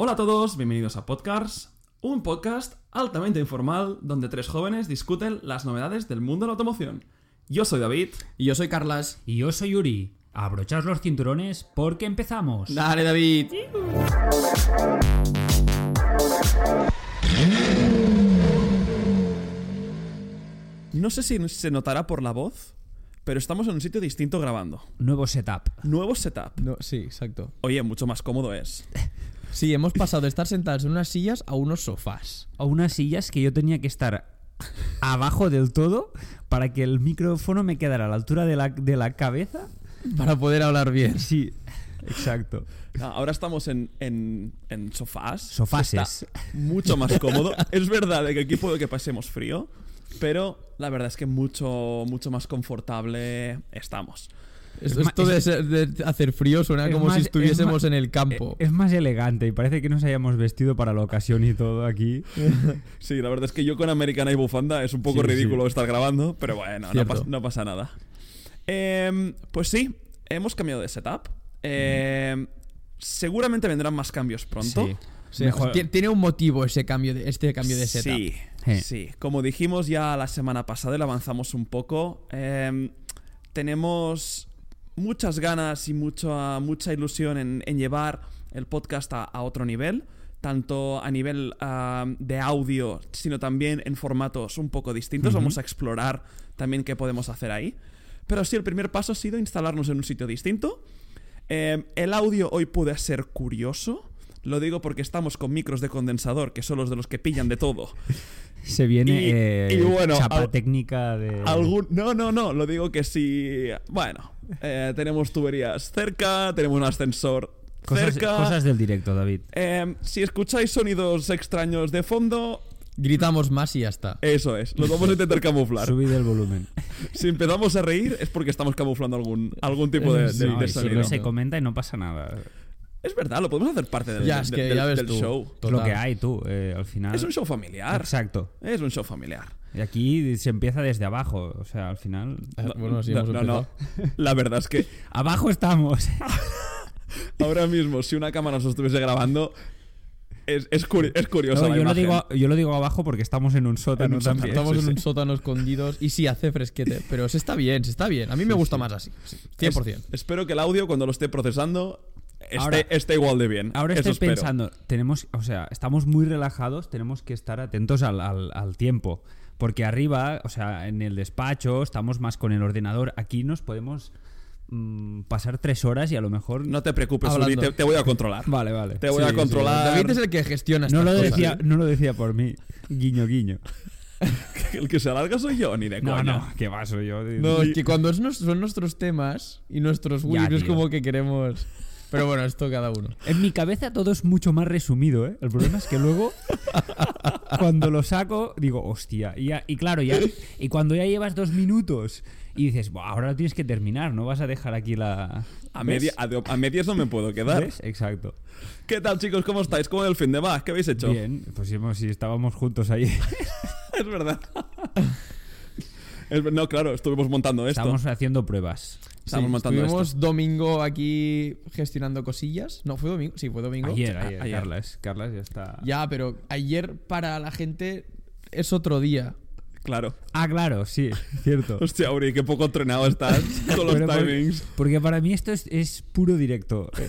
Hola a todos, bienvenidos a Podcasts, un podcast altamente informal donde tres jóvenes discuten las novedades del mundo de la automoción. Yo soy David. Y yo soy Carlas. Y yo soy Yuri. Abrochaos los cinturones porque empezamos. Dale, David. No sé si se notará por la voz, pero estamos en un sitio distinto grabando. Nuevo setup. Nuevo setup. No, sí, exacto. Oye, mucho más cómodo es. Sí, hemos pasado de estar sentados en unas sillas a unos sofás. A unas sillas que yo tenía que estar abajo del todo para que el micrófono me quedara a la altura de la, de la cabeza. Para poder hablar bien. Sí, exacto. Ah, Ahora estamos en, en, en sofás. Sofases. Está mucho más cómodo. es verdad de que aquí puede que pasemos frío, pero la verdad es que mucho, mucho más confortable estamos. Es Esto de, es- ser- de hacer frío suena es como más- si es estuviésemos en el campo. Es más elegante y parece que nos hayamos vestido para la ocasión y todo aquí. Sí, la verdad es que yo con americana y bufanda es un poco Sí, ridículo sí. estar grabando, pero bueno, no, Cierto. pas- no pasa nada. Em, pues sí, hemos cambiado de setup. Em, seguramente vendrán más cambios pronto. Sí. Sí, Mejor- ti- Tiene un motivo ese cambio de, este cambio de setup. Sí, Eh. sí. Como dijimos ya la semana pasada y lo avanzamos un poco, em, tenemos muchas ganas y mucha, mucha ilusión en, en llevar el podcast a, a otro nivel, tanto a nivel ah, de audio, sino también en formatos un poco distintos. Vamos a explorar también qué podemos hacer ahí. Pero sí, el primer paso ha sido instalarnos en un sitio distinto. Em, el audio hoy puede ser curioso. Lo digo porque estamos con micros de condensador, que son los de los que pillan de todo. Se viene Y- eh, y bueno, chapa al- técnica de... Algún... No, no, no. Lo digo que si... Bueno, eh, tenemos tuberías cerca, tenemos un ascensor Cosas, cerca. cosas del directo, David. Em, si escucháis sonidos extraños de fondo, Gritamos más y ya está. eso es. Los vamos a intentar camuflar. Subid el volumen. Si empezamos a reír es porque estamos camuflando algún, algún tipo de, de- Sí, de y si sonido. no se comenta y no pasa nada. Es verdad, lo podemos hacer parte del, ya, es de- que del- ya ves del tú. show. Total. lo que hay, tú, eh, al final. Es un show familiar. Exacto. Es un show familiar. Y aquí se empieza desde abajo. O sea, al final. Ah, Bueno, sí, no, hemos no, no. La verdad es que ¡Abajo estamos! ahora mismo, si una cámara nos estuviese grabando, es, es, curi- es curiosa No, la yo, lo digo, yo lo digo abajo porque estamos en un sótano En un sótano. también. Estamos Sí, en sí. un sótano escondidos y sí, hace fresquete, pero se está bien, se está bien. A mí me gusta más así, sí, 100%. Es- espero que el audio, cuando lo esté procesando, esté, Ahora- esté igual de bien. Ahora estoy espero. pensando, tenemos, o sea, estamos muy relajados, tenemos que estar atentos al, al- al tiempo. Porque arriba, o sea, en el despacho, estamos más con el ordenador. Aquí nos podemos mm, pasar tres horas y a lo mejor. No te preocupes. Uri, te, te voy a controlar. Vale, vale. Te voy a sí. controlar. David es el que gestiona No estas lo, cosas. decía, no lo decía por mí. Guiño, guiño. El que se alarga soy yo, ni de No, coña. no, qué vaso yo. No, es que cuando es nos- son nuestros temas y nuestros Willy es como que queremos. Pero bueno, esto cada uno. En mi cabeza todo es mucho más resumido, ¿eh? El problema es que luego, cuando lo saco, digo, hostia. Y, ya- y claro, ya. Y cuando ya llevas dos minutos y dices, "Buah, ahora lo tienes que terminar, no vas a dejar aquí la. A, a, medias no me puedo quedar. ¿Ves? Exacto. ¿Qué tal, chicos? ¿Cómo estáis? ¿Cómo el fin de va? ¿Qué habéis hecho? Bien, pues hemos- si estábamos juntos ahí. Es verdad. Es no, claro, estuvimos montando esto. Estamos haciendo pruebas. Estamos Sí, montando estuvimos esto. domingo aquí gestionando cosillas. No, fue domingo. Sí, fue domingo. Ayer, ayer, ayer. Carlas. Carlas ya está. Ya, pero ayer para la gente es otro día. Claro. Ah, claro, sí, cierto. Hostia, Uri, qué poco entrenado estás con los Pero por- timings. Porque para mí esto es, es puro directo.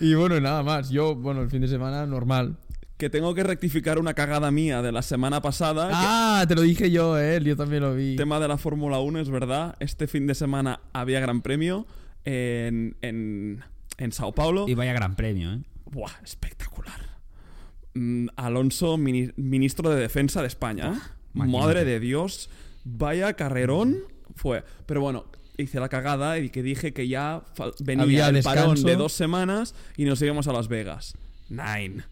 Y bueno, nada más. Yo, bueno, el fin de semana normal. Que tengo que rectificar una cagada mía de la semana pasada. Ah, te lo dije yo, eh. Yo también lo vi. tema de la Fórmula 1, es verdad. Este fin de semana había Gran Premio en, en, en Sao Paulo. Y vaya gran premio, ¿eh? Buah, espectacular. Mm, Alonso, mini- ministro de Defensa de España. Madre de Dios, vaya carrerón fue. Pero bueno, hice la cagada y que dije que ya venía Había el parón descanso. de dos semanas y nos íbamos a Las Vegas. Nine.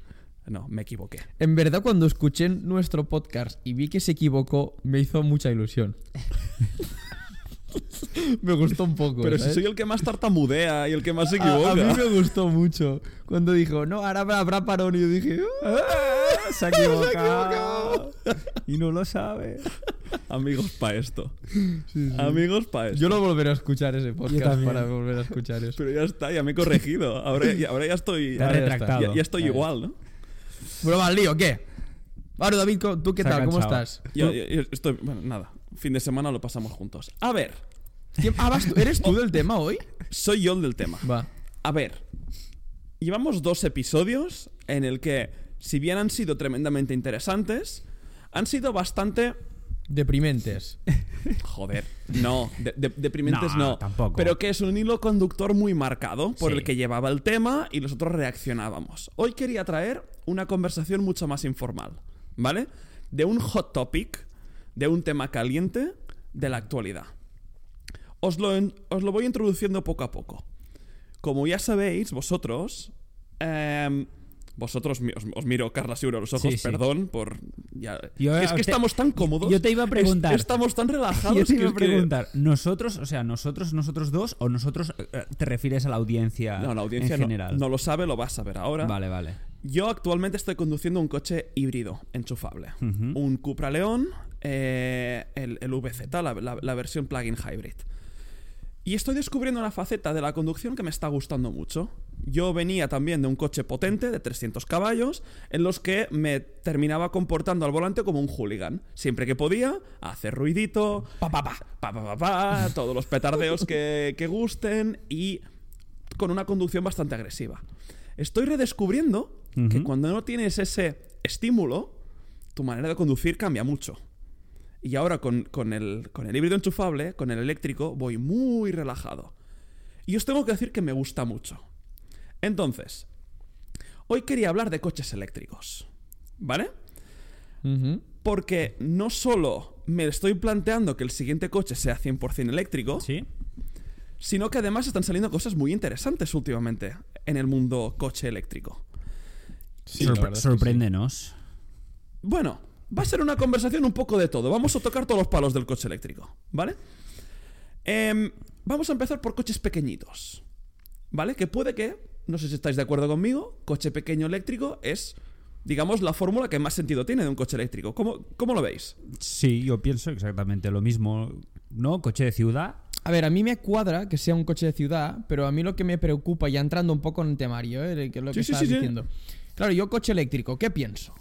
No, me equivoqué. En verdad, cuando escuché nuestro podcast y vi que se equivocó, me hizo mucha ilusión. me gustó un poco. Pero si soy el que más tartamudea y el que más se equivoca. A, mí me gustó mucho. Cuando dijo, no, ahora habrá- habrá parón. Y yo dije, "Ah". Se ha equivocado. y no lo sabe. Amigos para esto. Amigos para esto. Yo lo volveré a escuchar ese podcast para volver a escuchar eso. Pero ya está, ya me he corregido. Ahora, ya- ahora ya estoy. Ya- retractado. Ya, ya estoy igual, ¿no? Bueno, va, lío, ¿qué? Ahora, David, ¿cómo- ¿tú qué tal? ¿Cómo estás? Ya- ya- ya estoy. Bueno, nada. Fin de semana lo pasamos juntos. A ver, ¿Quién- Ah, vas tú- ¿Eres tú del tema hoy? soy yo el del tema. Va. A ver, llevamos dos episodios en el que, si bien han sido tremendamente interesantes, han sido bastante Deprimentes. Joder, no, de- de- deprimentes No, no, tampoco. Pero que es un hilo conductor muy marcado por Sí. el que llevaba el tema y nosotros reaccionábamos. Hoy quería traer una conversación mucho más informal, ¿vale? De un hot topic, de un tema caliente de la actualidad. Os lo, os lo voy introduciendo poco a poco. Como ya sabéis, vosotros. em, vosotros, os, os miro Carla Seguro a los ojos, Sí, sí. perdón por. ya- Yo, es que te- estamos tan cómodos. yo te iba a es- preguntar. estamos tan relajados. Yo te iba a es que- preguntar, nosotros, o sea, nosotros, nosotros dos, o nosotros eh, eh, te refieres a la audiencia, No, la audiencia en no- general. No, lo sabe, lo va a saber ahora. Vale, vale. Yo actualmente estoy conduciendo un coche híbrido enchufable. Un Cupra León, eh, el, el VZ, la, la- la versión plug-in hybrid. Y estoy descubriendo una faceta de la conducción que me está gustando mucho. Yo venía también de un coche potente de 300 caballos, en los que me terminaba comportando al volante como un hooligan. Siempre que podía, hacer ruidito, pa pa pa, pa pa pa, pa, todos los petardeos que, que gusten y con una conducción bastante agresiva. Estoy redescubriendo que cuando no tienes ese estímulo, tu manera de conducir cambia mucho. Y ahora con, con el, con el híbrido enchufable, con el eléctrico, voy muy relajado. Y os tengo que decir que me gusta mucho. Entonces, hoy quería hablar de coches eléctricos. ¿Vale? Porque no solo me estoy planteando que el siguiente coche sea 100% eléctrico, ¿Sí? sino que además están saliendo cosas muy interesantes últimamente en el mundo coche eléctrico. Sí, Sorpre- sorpréndenos. Bueno, va a ser una conversación un poco de todo. Vamos a tocar todos los palos del coche eléctrico, ¿vale? Em, vamos a empezar por coches pequeñitos, ¿vale? Que puede que, no sé si estáis de acuerdo conmigo, coche pequeño eléctrico es, digamos, la fórmula que más sentido tiene de un coche eléctrico. ¿Cómo, cómo lo veis? Sí, yo pienso exactamente lo mismo. ¿No? Coche de ciudad. A ver, a mí me cuadra que sea un coche de ciudad, pero a mí lo que me preocupa, ya entrando un poco en el temario, ¿eh? que es lo que Sí, sí, sí. diciendo. Claro, yo coche eléctrico, ¿qué pienso?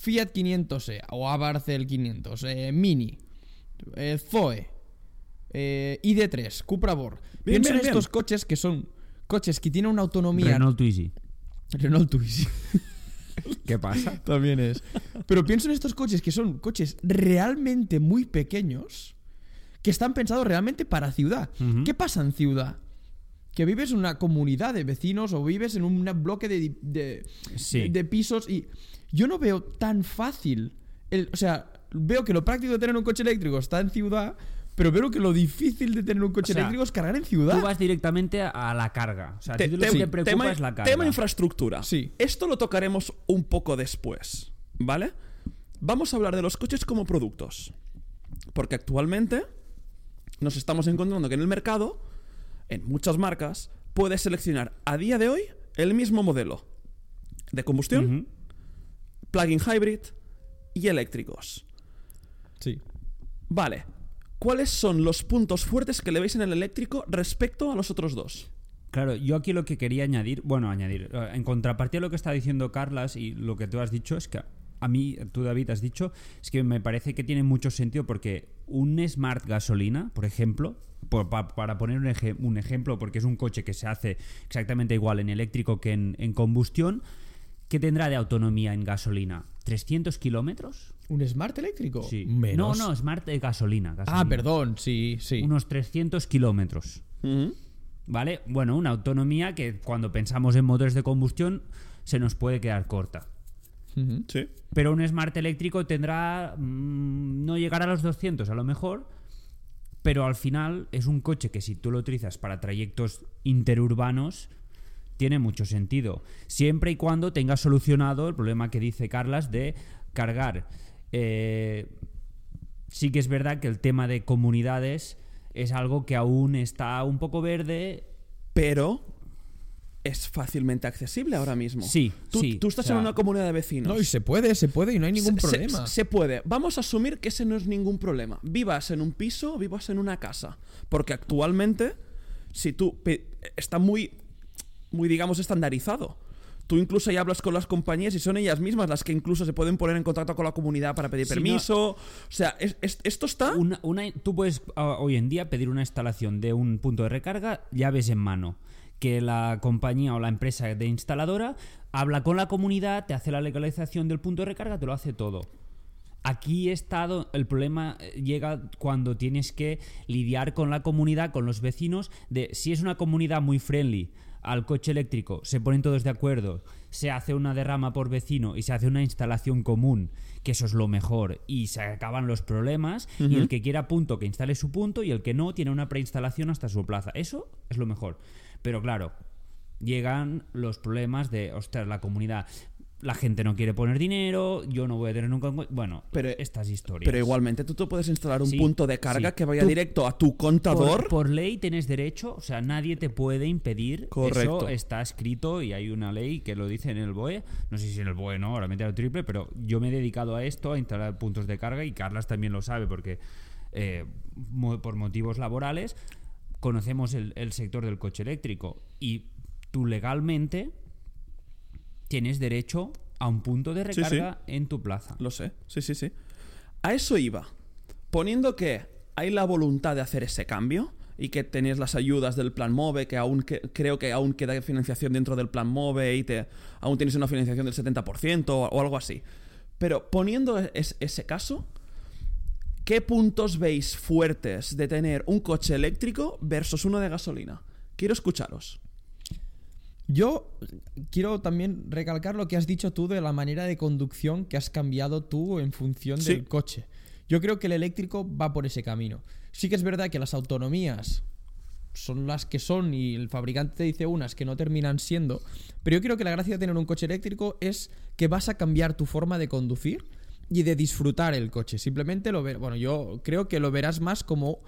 Fiat 500e o Abarth el 500, eh, Mini, eh, Zoe, eh, ID3, Cupra Born. Bien, Pienso bien, en estos coches que son coches que tienen una autonomía... Renault Twizy. Renault Twizy. ¿Qué pasa? También es. Pero pienso en estos coches que son coches realmente muy pequeños que están pensados realmente para ciudad. ¿Qué pasa en ciudad? Que vives en una comunidad de vecinos o vives en un bloque de, de, Sí. de pisos y yo no veo tan fácil. El, o sea, veo que lo práctico de tener un coche eléctrico está en ciudad, pero veo que lo difícil de tener un coche O sea, eléctrico es cargar en ciudad. Tú vas directamente a la carga. O sea, Te- ti lo te- que te preocupa tema, es la carga. tema infraestructura. Sí. Esto lo tocaremos un poco después, ¿vale? Vamos a hablar de los coches como productos. Porque actualmente nos estamos encontrando que en el mercado, en muchas marcas, puedes seleccionar a día de hoy el mismo modelo de combustión. Plug-in hybrid y eléctricos. Sí. Vale. ¿Cuáles son los puntos fuertes que le veis en el eléctrico respecto a los otros dos? Claro, yo aquí lo que quería añadir, bueno, añadir, eh, en contrapartida a lo que está diciendo Carlas y lo que tú has dicho es que a mí, tú David has dicho, es que me parece que tiene mucho sentido porque un Smart gasolina, por ejemplo, por- pa- para poner un, eje- un ejemplo, porque es un coche que se hace exactamente igual en eléctrico que en, en combustión, ¿qué tendrá de autonomía en gasolina? ¿300 kilómetros? ¿Un Smart eléctrico? Sí. Menos. No, no, Smart de gasolina. Ah, perdón, sí, sí. Unos 300 kilómetros. ¿Vale? Bueno, una autonomía que cuando pensamos en motores de combustión se nos puede quedar corta. Sí. Pero un Smart eléctrico tendrá. mm, no llegará a los 200 a lo mejor. Pero al final es un coche que si tú lo utilizas para trayectos interurbanos tiene mucho sentido. Siempre y cuando tengas solucionado el problema que dice Carlas de cargar. Eh, sí que es verdad que el tema de comunidades es algo que aún está un poco verde Pero es fácilmente accesible ahora mismo. Sí, Tú, sí, tú estás o sea, en una comunidad de vecinos. No, y se puede, se puede y no hay ningún Se- se- problema. Se, puede. Vamos a asumir que ese no es ningún problema. Vivas en un piso, vivas en una casa. Porque actualmente, si tú. Está muy. Muy, digamos, estandarizado. Tú incluso ya hablas con las compañías y son ellas mismas las que incluso se pueden poner en contacto con la comunidad para pedir permiso. O sea, es- es- esto está. Una, una- tú puedes ah, hoy en día pedir una instalación de un punto de recarga llaves en mano. Que la compañía o la empresa de instaladora habla con la comunidad, te hace la legalización del punto de recarga, te lo hace todo. Aquí estado, el problema eh, llega cuando tienes que lidiar con la comunidad, con los vecinos, de si es una comunidad muy friendly al coche eléctrico, se ponen todos de acuerdo, se hace una derrama por vecino y se hace una instalación común, que eso es lo mejor, y se acaban los problemas, y el que quiera punto que instale su punto, y el que no tiene una preinstalación hasta su plaza. Eso es lo mejor. Pero claro, llegan los problemas de, ostras, la comunidad. La gente no quiere poner dinero, yo no voy a tener nunca. Bueno, Pero- estas historias. Pero igualmente tú te puedes instalar un Sí, punto de carga sí. que vaya Tú- directo a tu contador. Por, por ley tienes derecho, o sea, nadie te puede impedir. Correcto. Eso está escrito y hay una ley que lo dice en el BOE. No sé si en el BOE no, ahora me he enterado triple, pero yo me he dedicado a esto, a instalar puntos de carga y Carlas también lo sabe porque eh, por motivos laborales conocemos el, el sector del coche eléctrico y tú legalmente tienes derecho a un punto de Sí, sí. recarga en tu plaza. Lo sé, sí, sí, sí. A eso iba. Poniendo que hay la voluntad de hacer ese cambio y que tenéis las ayudas del plan MOVE, que aún que- creo que aún queda financiación dentro del plan MOVE y te, aún tienes una financiación del 70% o, o algo así. Pero poniendo es- ese caso, ¿qué puntos veis fuertes de tener un coche eléctrico versus uno de gasolina? Quiero escucharos. Yo quiero también recalcar lo que has dicho tú de la manera de conducción que has cambiado tú en función Sí. del coche. Yo creo que el eléctrico va por ese camino. Sí que es verdad que las autonomías son las que son y el fabricante te dice unas que no terminan siendo, pero yo creo que la gracia de tener un coche eléctrico es que vas a cambiar tu forma de conducir y de disfrutar el coche. Simplemente lo ver, bueno, yo creo que lo verás más como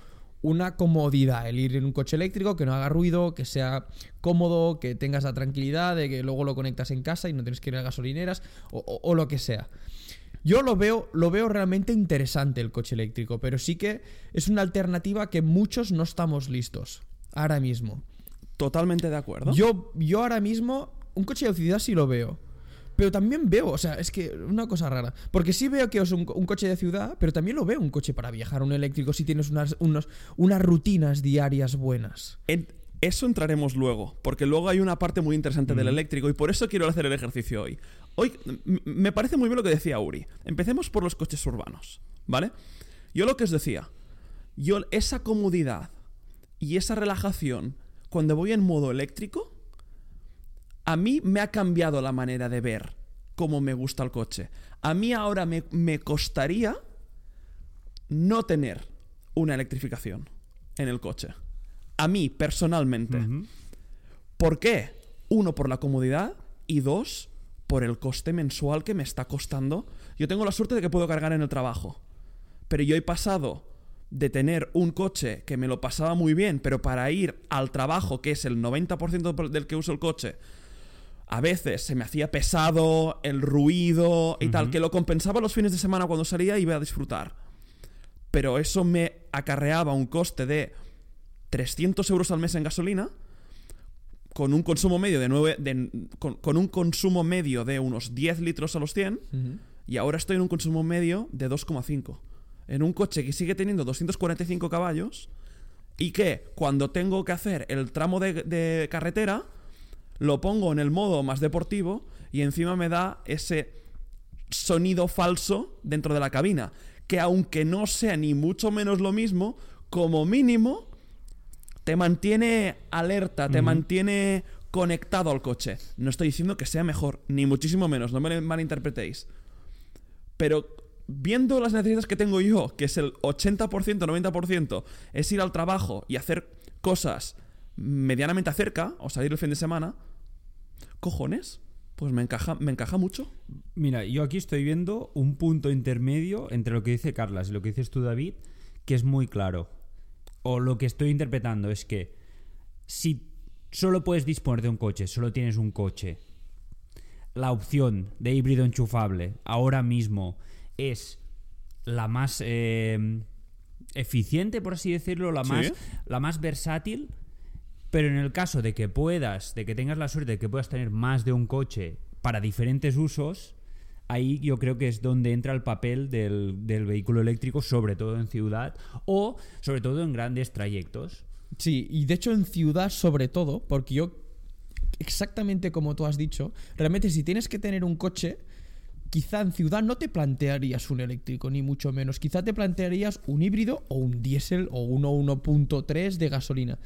una comodidad, el ir en un coche eléctrico que no haga ruido, que sea cómodo, que tengas la tranquilidad de que luego lo conectas en casa y no tienes que ir a gasolineras o, o- o lo que sea. Yo lo veo, lo veo realmente interesante el coche eléctrico, pero sí que es una alternativa que muchos no estamos listos ahora mismo. Totalmente de acuerdo. Yo, yo ahora mismo, un coche de ciudad sí lo veo. Pero también veo, o sea, es que una cosa rara. Porque sí veo que es un, un coche de ciudad, pero también lo veo un coche para viajar, un eléctrico, si tienes unas, unos, unas rutinas diarias buenas. En eso entraremos luego, porque luego hay una parte muy interesante del eléctrico y por eso quiero hacer el ejercicio hoy. Hoy me parece muy bien lo que decía Uri. Empecemos por los coches urbanos, ¿vale? Yo lo que os decía, yo esa comodidad y esa relajación cuando voy en modo eléctrico, a mí me ha cambiado la manera de ver cómo me gusta el coche. A mí ahora me, me costaría no tener una electrificación en el coche. A mí, personalmente. ¿Por qué? Uno, por la comodidad y dos, por el coste mensual que me está costando. Yo tengo la suerte de que puedo cargar en el trabajo. Pero yo he pasado de tener un coche que me lo pasaba muy bien, pero para ir al trabajo, que es el 90% del que uso el coche, a veces se me hacía pesado, el ruido y tal, que lo compensaba los fines de semana cuando salía y iba a disfrutar. Pero eso me acarreaba un coste de 300 euros al mes en gasolina, con un consumo medio de 9, de- con, con un consumo medio de unos 10 litros a los 100, y ahora estoy en un consumo medio de 2,5. En un coche que sigue teniendo 245 caballos y que cuando tengo que hacer el tramo de, de carretera, lo pongo en el modo más deportivo y encima me da ese sonido falso dentro de la cabina. Que aunque no sea ni mucho menos lo mismo, como mínimo te mantiene alerta, te mantiene conectado al coche. No estoy diciendo que sea mejor, ni muchísimo menos, no me malinterpretéis. Pero viendo las necesidades que tengo yo, que es el 80%, 90%, es ir al trabajo y hacer cosas medianamente cerca, o salir el fin de semana, cojones, pues me encaja, me encaja mucho. Mira, yo aquí estoy viendo un punto intermedio entre lo que dice Carlas y lo que dices tú, David, que es muy claro. O lo que estoy interpretando es que si solo puedes disponer de un coche, solo tienes un coche. La opción de híbrido enchufable ahora mismo es la más eh, eficiente, por así decirlo, la Sí. más, la más versátil. Pero en el caso de que puedas, de que tengas la suerte de que puedas tener más de un coche para diferentes usos, ahí yo creo que es donde entra el papel del, del vehículo eléctrico, sobre todo en ciudad o sobre todo en grandes trayectos. Sí, y de hecho en ciudad sobre todo, porque yo, exactamente como tú has dicho, realmente si tienes que tener un coche, quizá en ciudad no te plantearías un eléctrico, ni mucho menos. Quizá te plantearías un híbrido o un diésel o uno 1.3 de gasolina.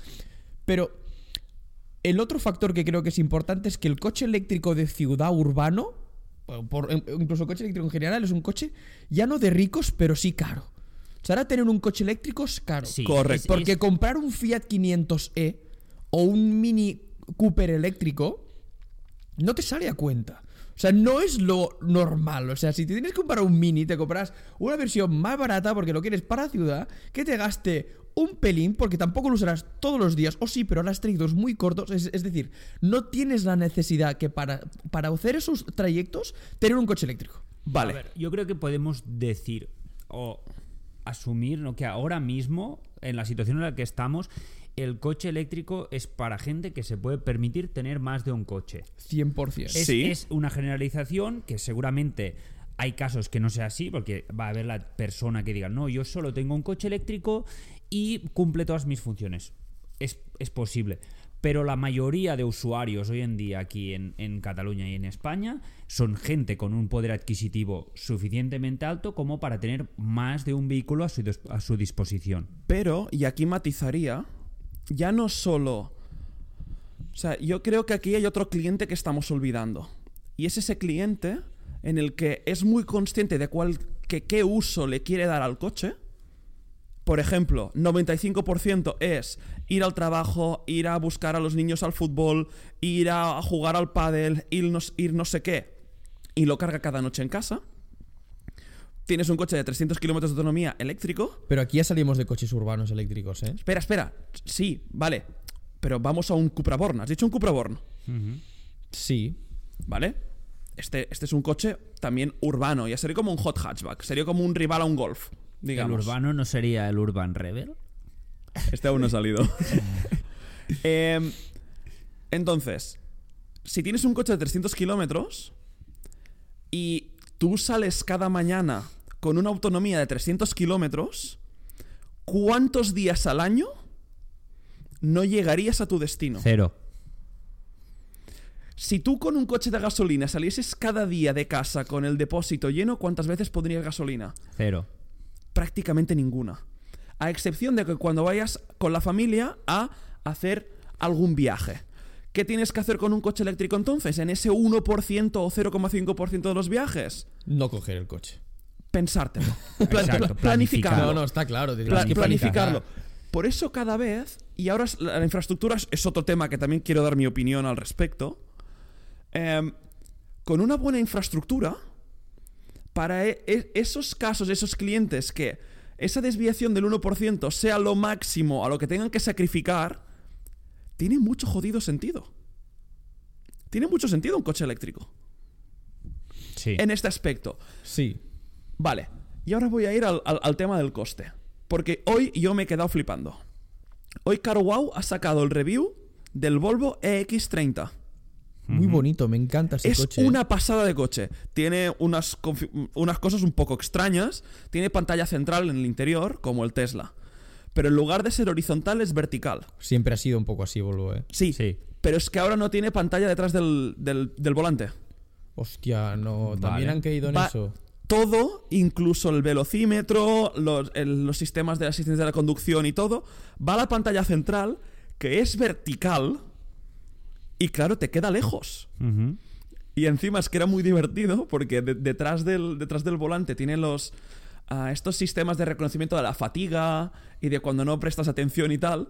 Pero el otro factor que creo que es importante es que el coche eléctrico de ciudad urbano, por- incluso el coche eléctrico en general, es un coche ya no de ricos, pero sí caro. O sea, ahora tener un coche eléctrico es caro. Sí, Correcto. es- Porque es- comprar un Fiat 500e o un Mini Cooper eléctrico no te sale a cuenta. O sea, no es lo normal. O sea, si te tienes que comprar un Mini, te compras una versión más barata porque lo quieres para ciudad, que te gaste un pelín porque tampoco lo usarás todos los días. O sí, pero harás trayectos muy cortos. Es, es decir, no tienes la necesidad que para, para hacer esos trayectos tener un coche eléctrico. Vale. A ver, yo creo que podemos decir o asumir ¿no? que ahora mismo, en la situación en la que estamos, el coche eléctrico es para gente que se puede permitir tener más de un coche. 100%. Es, Sí. es una generalización que seguramente hay casos que no sea así, porque va a haber la persona que diga, no, yo solo tengo un coche eléctrico y cumple todas mis funciones. Es, es posible. Pero la mayoría de usuarios hoy en día aquí en, en Cataluña y en España son gente con un poder adquisitivo suficientemente alto como para tener más de un vehículo a su, a su disposición. Pero, y aquí matizaría, ya no solo... O sea, yo creo que aquí hay otro cliente que estamos olvidando. Y es ese cliente en el que es muy consciente de cuál, que qué uso le quiere dar al coche. Por ejemplo, 95% es ir al trabajo, ir a buscar a los niños al fútbol, ir a jugar al pádel, ir no, ir no sé qué. Y lo carga cada noche en casa. Tienes un coche de 300 kilómetros de autonomía eléctrico. Pero aquí ya salimos de coches urbanos eléctricos, ¿eh? Espera, espera. Sí, vale. Pero vamos a un Cupra Born. ¿Has dicho un Cupra Born? Sí. ¿Vale? Este, este es un coche también urbano. Ya sería como un hot hatchback. Sería como un rival a un Golf. Digamos. ¿El urbano no sería el Urban Rebel? Este aún no ha salido. Em, entonces, si tienes un coche de 300 kilómetros y tú sales cada mañana con una autonomía de 300 kilómetros, ¿cuántos días al año no llegarías a tu destino? Cero. Si tú con un coche de gasolina salieses cada día de casa con el depósito lleno, ¿cuántas veces pondrías gasolina? Cero. Prácticamente ninguna. A excepción de que cuando vayas con la familia a hacer algún viaje. ¿Qué tienes que hacer con un coche eléctrico entonces? En ese 1% o 0,5% de los viajes. No coger el coche. Pensártelo. Exacto, planificarlo. No, no, está claro. Pla- que planificarlo. planificar. Por eso cada vez, y ahora la, infraestructura es, es otro tema que también quiero dar mi opinión al respecto, em, con una buena infraestructura, para e- e- esos casos, esos clientes que esa desviación del 1% sea lo máximo a lo que tengan que sacrificar, tiene mucho jodido sentido. Tiene mucho sentido un coche eléctrico Sí. en este aspecto. Sí. Vale, y ahora voy a ir al, al- al tema del coste. Porque hoy yo me he quedado flipando. Hoy CarWow ha sacado el review del Volvo EX30. Muy bonito, me encanta ese es coche. ¿eh? una pasada de coche. Tiene unas, unas cosas un poco extrañas. Tiene pantalla central en el interior, como el Tesla. Pero en lugar de ser horizontal es vertical. Siempre ha sido un poco así, Volvo, ¿eh? Sí, Sí. pero es que ahora no tiene pantalla detrás del, del- del volante. Hostia, no. También Vale. han caído en Va- eso. todo, incluso el velocímetro, los, el- los sistemas de asistencia de la conducción y todo, va a la pantalla central, que es vertical, y claro, te queda lejos. Y encima es que era muy divertido, porque de- detrás, del, detrás del volante tiene los... ah, estos sistemas de reconocimiento de la fatiga y de cuando no prestas atención y tal.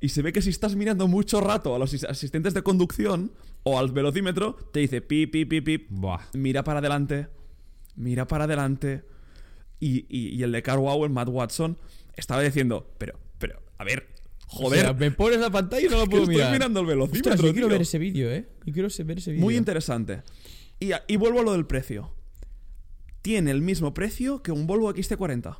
Y se ve que si estás mirando mucho rato a los as- asistentes de conducción o al velocímetro, te dice pip, pip, pip, pip, Buah. mira para adelante, mira para adelante. Y, y- y el de CarWow, el Matt Watson, estaba diciendo, pero, pero, a ver, Joder, O sea, me pones la pantalla y no la puedo estoy mirar. mirando el velocímetro, Ostras, yo quiero tío. ver ese vídeo, ¿eh? Yo quiero ver ese vídeo. Muy interesante. Y, y vuelvo a lo del precio. Tiene el mismo precio que un Volvo XT40.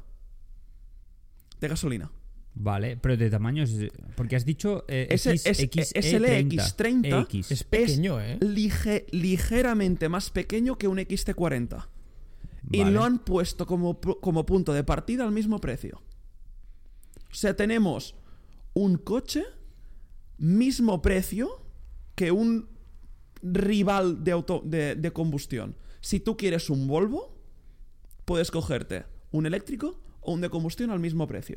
De gasolina. Vale, pero de tamaño es. Porque has dicho. Eh, Es, el- X, es- es el E30. EX30. X. Es pequeño, ¿eh? lige- ligeramente más pequeño que un XT40. Y lo han puesto como, como punto de partida al mismo precio. O sea, tenemos un coche, mismo precio que un rival de, auto, de, de combustión. Si tú quieres un Volvo, puedes cogerte un eléctrico o un de combustión al mismo precio.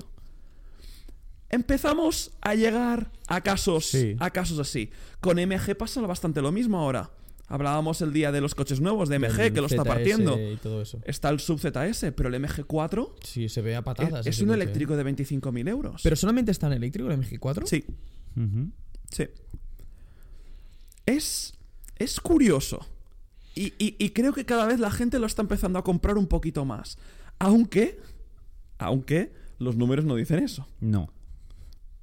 Empezamos a llegar a casos, Sí. a casos así. Con MG pasa bastante lo mismo ahora. Hablábamos el día de los coches nuevos de MG, que lo está partiendo. Y todo eso. Está el sub ZS, pero el MG4 Sí, se ve a es, patadas. es un coche, ¿eh? eléctrico de 25.000 euros. ¿Pero solamente está en eléctrico el MG4? sí, sí. Es, es curioso. Y, y- y creo que cada vez la gente lo está empezando a comprar un poquito más. Aunque, aunque los números no dicen eso. No.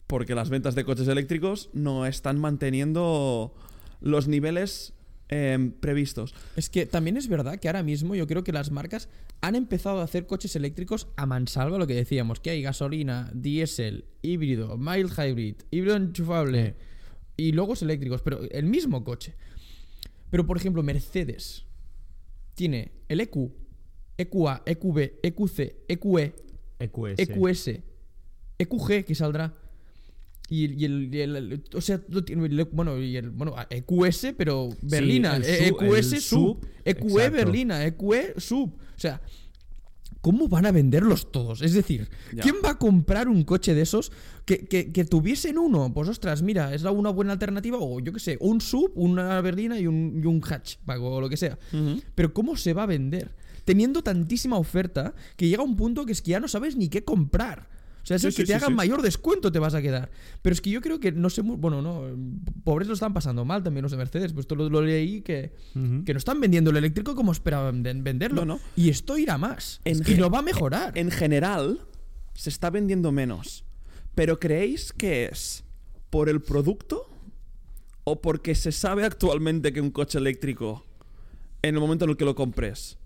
Porque las ventas de coches eléctricos no están manteniendo los niveles em, previstos. Es que también es verdad que ahora mismo yo creo que las marcas han empezado a hacer coches eléctricos a mansalva, lo que decíamos, que hay gasolina, diésel, híbrido, mild hybrid, híbrido enchufable y logos eléctricos, pero el mismo coche. Pero por ejemplo, Mercedes tiene el EQ, EQA, EQB, EQC, EQE, EQS. EQS, EQG que saldrá. Y, el- y el, y el- O sea, bueno, y el, bueno, EQS, pero berlina. el eh, sub- EQS EQE exacto. berlina. EQE sub. O sea, ¿cómo van a venderlos todos? Es decir, Ya. ¿quién va a comprar un coche de esos que, que, que tuviesen uno? Pues ostras, mira, es una buena alternativa. O yo qué sé, un sub, una berlina y un, y un hatchback o lo que sea. Pero ¿cómo se va a vender? Teniendo tantísima oferta que llega un punto que es que ya no sabes ni qué comprar. O sea, es Sí, el que sí, te sí. mayor descuento te vas a quedar. Pero es que yo creo que no sé, bueno, no, pobres lo están pasando mal también los de Mercedes. Pues esto lo, lo leí que, que no están vendiendo el eléctrico como esperaban ven- venderlo. No, no. Y esto irá más. En y no va a mejorar. En general, se está vendiendo menos. Pero ¿creéis que es por el producto o porque se sabe actualmente que un coche eléctrico, en el momento en el que lo compres,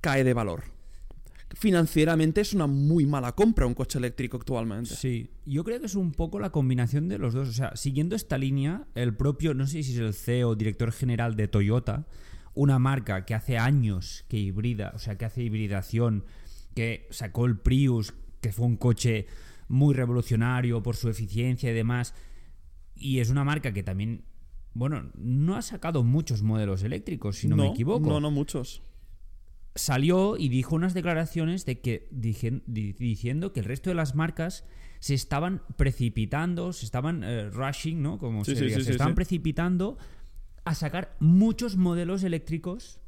cae de valor? Financieramente es una muy mala compra un coche eléctrico actualmente. Sí, yo creo que es un poco la combinación de los dos. O sea, siguiendo esta línea, el propio, no sé si es el CEO, director general de Toyota, una marca que hace años que hibrida, o sea, que hace hibridación, que sacó el Prius, que fue un coche muy revolucionario por su eficiencia y demás, y es una marca que también, bueno, no ha sacado muchos modelos eléctricos, si no, me equivoco No, no muchos. Salió y dijo unas declaraciones de que di- diciendo que el resto de las marcas se estaban precipitando, se estaban eh, rushing, ¿no? Como Sí, se sí, diga, sí, se sí, estaban sí. precipitando a sacar muchos modelos eléctricos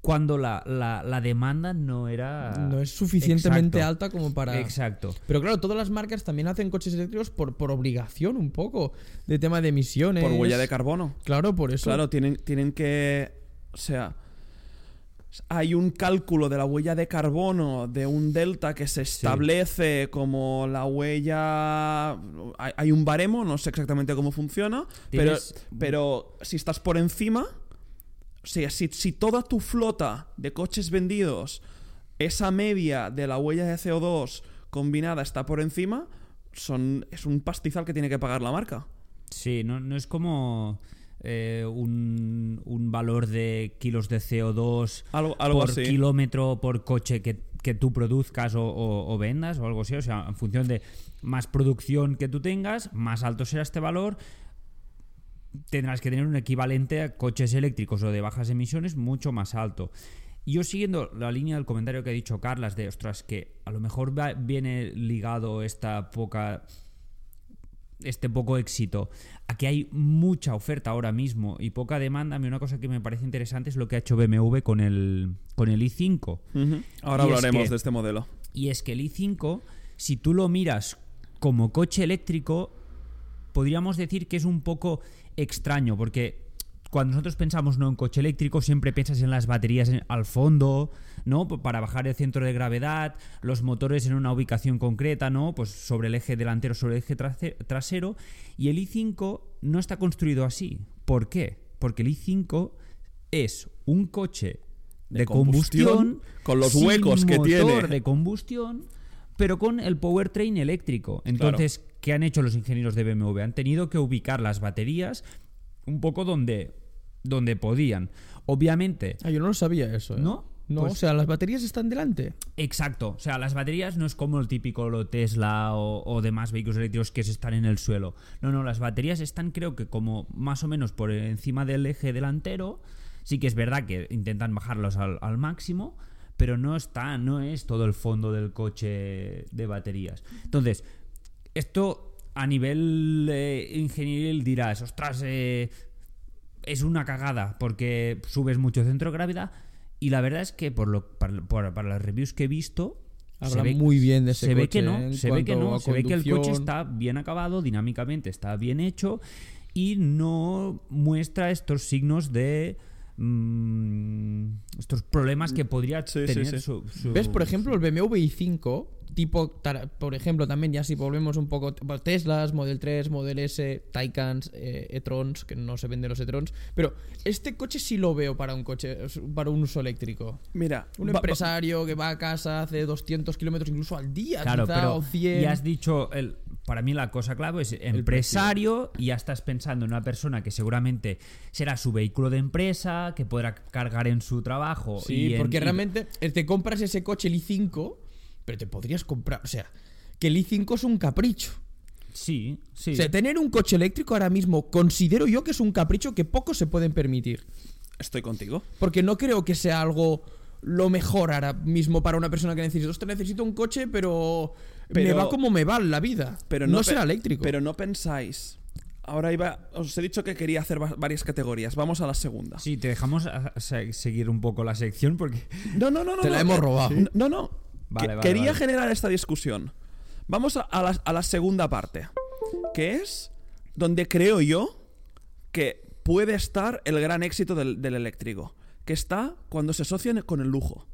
cuando la, la- la demanda no era no es suficientemente Exacto. alta como para. Exacto. Pero claro, todas las marcas también hacen coches eléctricos por, por obligación un poco. De tema de emisiones. Por huella de carbono. Claro, por eso. Claro, tienen, tienen que. O sea. Hay un cálculo de la huella de carbono de un delta que se establece como la huella. Hay, hay un baremo, no sé exactamente cómo funciona, pero, pero si estás por encima. O sea, si, si toda tu flota de coches vendidos, esa media de la huella de CO2 combinada está por encima, son, es un pastizal que tiene que pagar la marca. Sí, no, no es como eh, un, un valor de kilos de CO2 Algo, algo por así. kilómetro por coche que, que tú produzcas o, o- o vendas o algo así. O sea, en función de más producción que tú tengas, más alto será este valor. Tendrás que tener un equivalente a coches eléctricos o de bajas emisiones mucho más alto. Y yo siguiendo la línea del comentario que ha dicho Carlas de, ostras, que a lo mejor va- viene ligado esta poca este poco éxito a que hay mucha oferta ahora mismo y poca demanda, a mí una cosa que me parece interesante es lo que ha hecho BMW con el, con el i5. Ujú. Ahora Y es hablaremos que- de este modelo. Y es que el i5, si tú lo miras como coche eléctrico, podríamos decir que es un poco extraño, porque cuando nosotros pensamos no en coche eléctrico, siempre piensas en las baterías en- al fondo, ¿no? Para bajar el centro de gravedad, los motores en una ubicación concreta, ¿no? Pues sobre el eje delantero, sobre el eje trasero. Y el i5 no está construido así. ¿Por qué? Porque el i5 es un coche de, De combustión, combustión, con los sin huecos que motor tiene. de combustión, pero con el powertrain eléctrico. Entonces, ¿qué han hecho los ingenieros de BMW? Han tenido que ubicar las baterías un poco donde, donde podían. Obviamente, Ah, yo no lo sabía eso, ¿eh? ¿No? No, Pues- o sea, las baterías están delante. Exacto, o sea, las baterías no es como el típico lo Tesla o, o demás vehículos eléctricos que se están en el suelo. No, no, las baterías están creo que como más o menos por encima del eje delantero. Sí que es verdad que intentan bajarlos al, al máximo, pero no está, no es todo el fondo del coche de baterías. Entonces, esto a nivel eh, ingenieril dirás, ostras, eh, es una cagada porque subes mucho centro de gravedad y la verdad es que por, lo, para, para las reviews que he visto Habla se ve, muy bien de ese se ve que no, ¿eh? se ve que no, se ve que el coche está bien acabado, dinámicamente está bien hecho y no muestra estos signos de mm, estos problemas que podría Sí, sí, tener sí. su, su- ¿Ves? Por ejemplo, el BMW i5, tipo, por ejemplo, también ya si volvemos un poco, Teslas, Model 3, Model S, Taycans, eh, e-trons, que no se venden los e-trons, pero este coche sí lo veo para un coche, para un uso eléctrico. Mira, Un va- va- empresario que va a casa, hace 200 kilómetros incluso al día, Claro, quizá, pero o 100. ya has dicho, el, para mí la cosa clave es empresario y ya estás pensando en una persona que seguramente será su vehículo de empresa, que podrá cargar en su trabajo. Sí, y porque y- realmente eh, te compras ese coche, el i5, pero te podrías comprar, o sea, que el i5 es un capricho. Sí, sí. O sea, tener un coche eléctrico ahora mismo considero yo que es un capricho que pocos se pueden permitir. estoy contigo. Porque no creo que sea algo lo mejor ahora mismo para una persona que necesita. Ostras, necesito un coche, pero, me va como me va la vida. Pero no, será eléctrico. Pero no pensáis. Ahora iba. Os he dicho que quería hacer va- varias categorías. Vamos a la segunda. Sí, te dejamos a- a se- seguir un poco la sección porque... No, no, no, no. Te la no, hemos eh, robado. No, no. Vale, Que- vale, quería vale. generar esta discusión. Vamos a, a la, a la segunda parte. Que es donde creo yo que puede estar el gran éxito del, del eléctrico. Que está cuando se asocian con el lujo.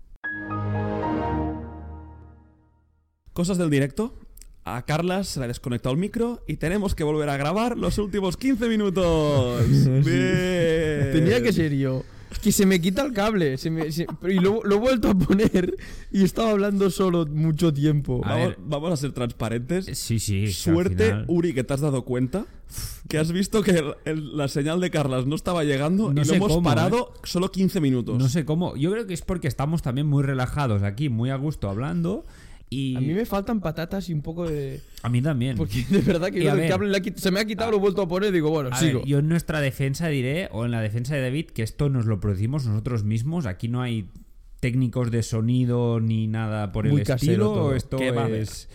Cosas del directo. A Carlas se le ha desconectado el micro y tenemos que volver a grabar los últimos 15 minutos. Bien. Tenía que ser yo. Es que se me quita el cable. se me- se- y lo, lo he vuelto a poner y estaba hablando solo mucho tiempo. A Vamos, ver. vamos a ser transparentes. Sí, sí. al Suerte, final- Uri, que te has dado cuenta que has visto que el- el- la señal de Carlas no estaba llegando No y lo hemos cómo, ¿eh? parado solo 15 minutos. No sé cómo. Yo creo que es porque estamos también muy relajados aquí, muy a gusto hablando. Y A mí me faltan patatas y un poco de. a mí también. Porque de verdad que yo ver. cable le se me ha quitado, lo he vuelto a poner y digo, bueno, A sigo. ver, yo en nuestra defensa diré, o en la defensa de David, que esto nos lo producimos nosotros mismos. Aquí no hay técnicos de sonido ni nada por el casero estilo. todo. Esto es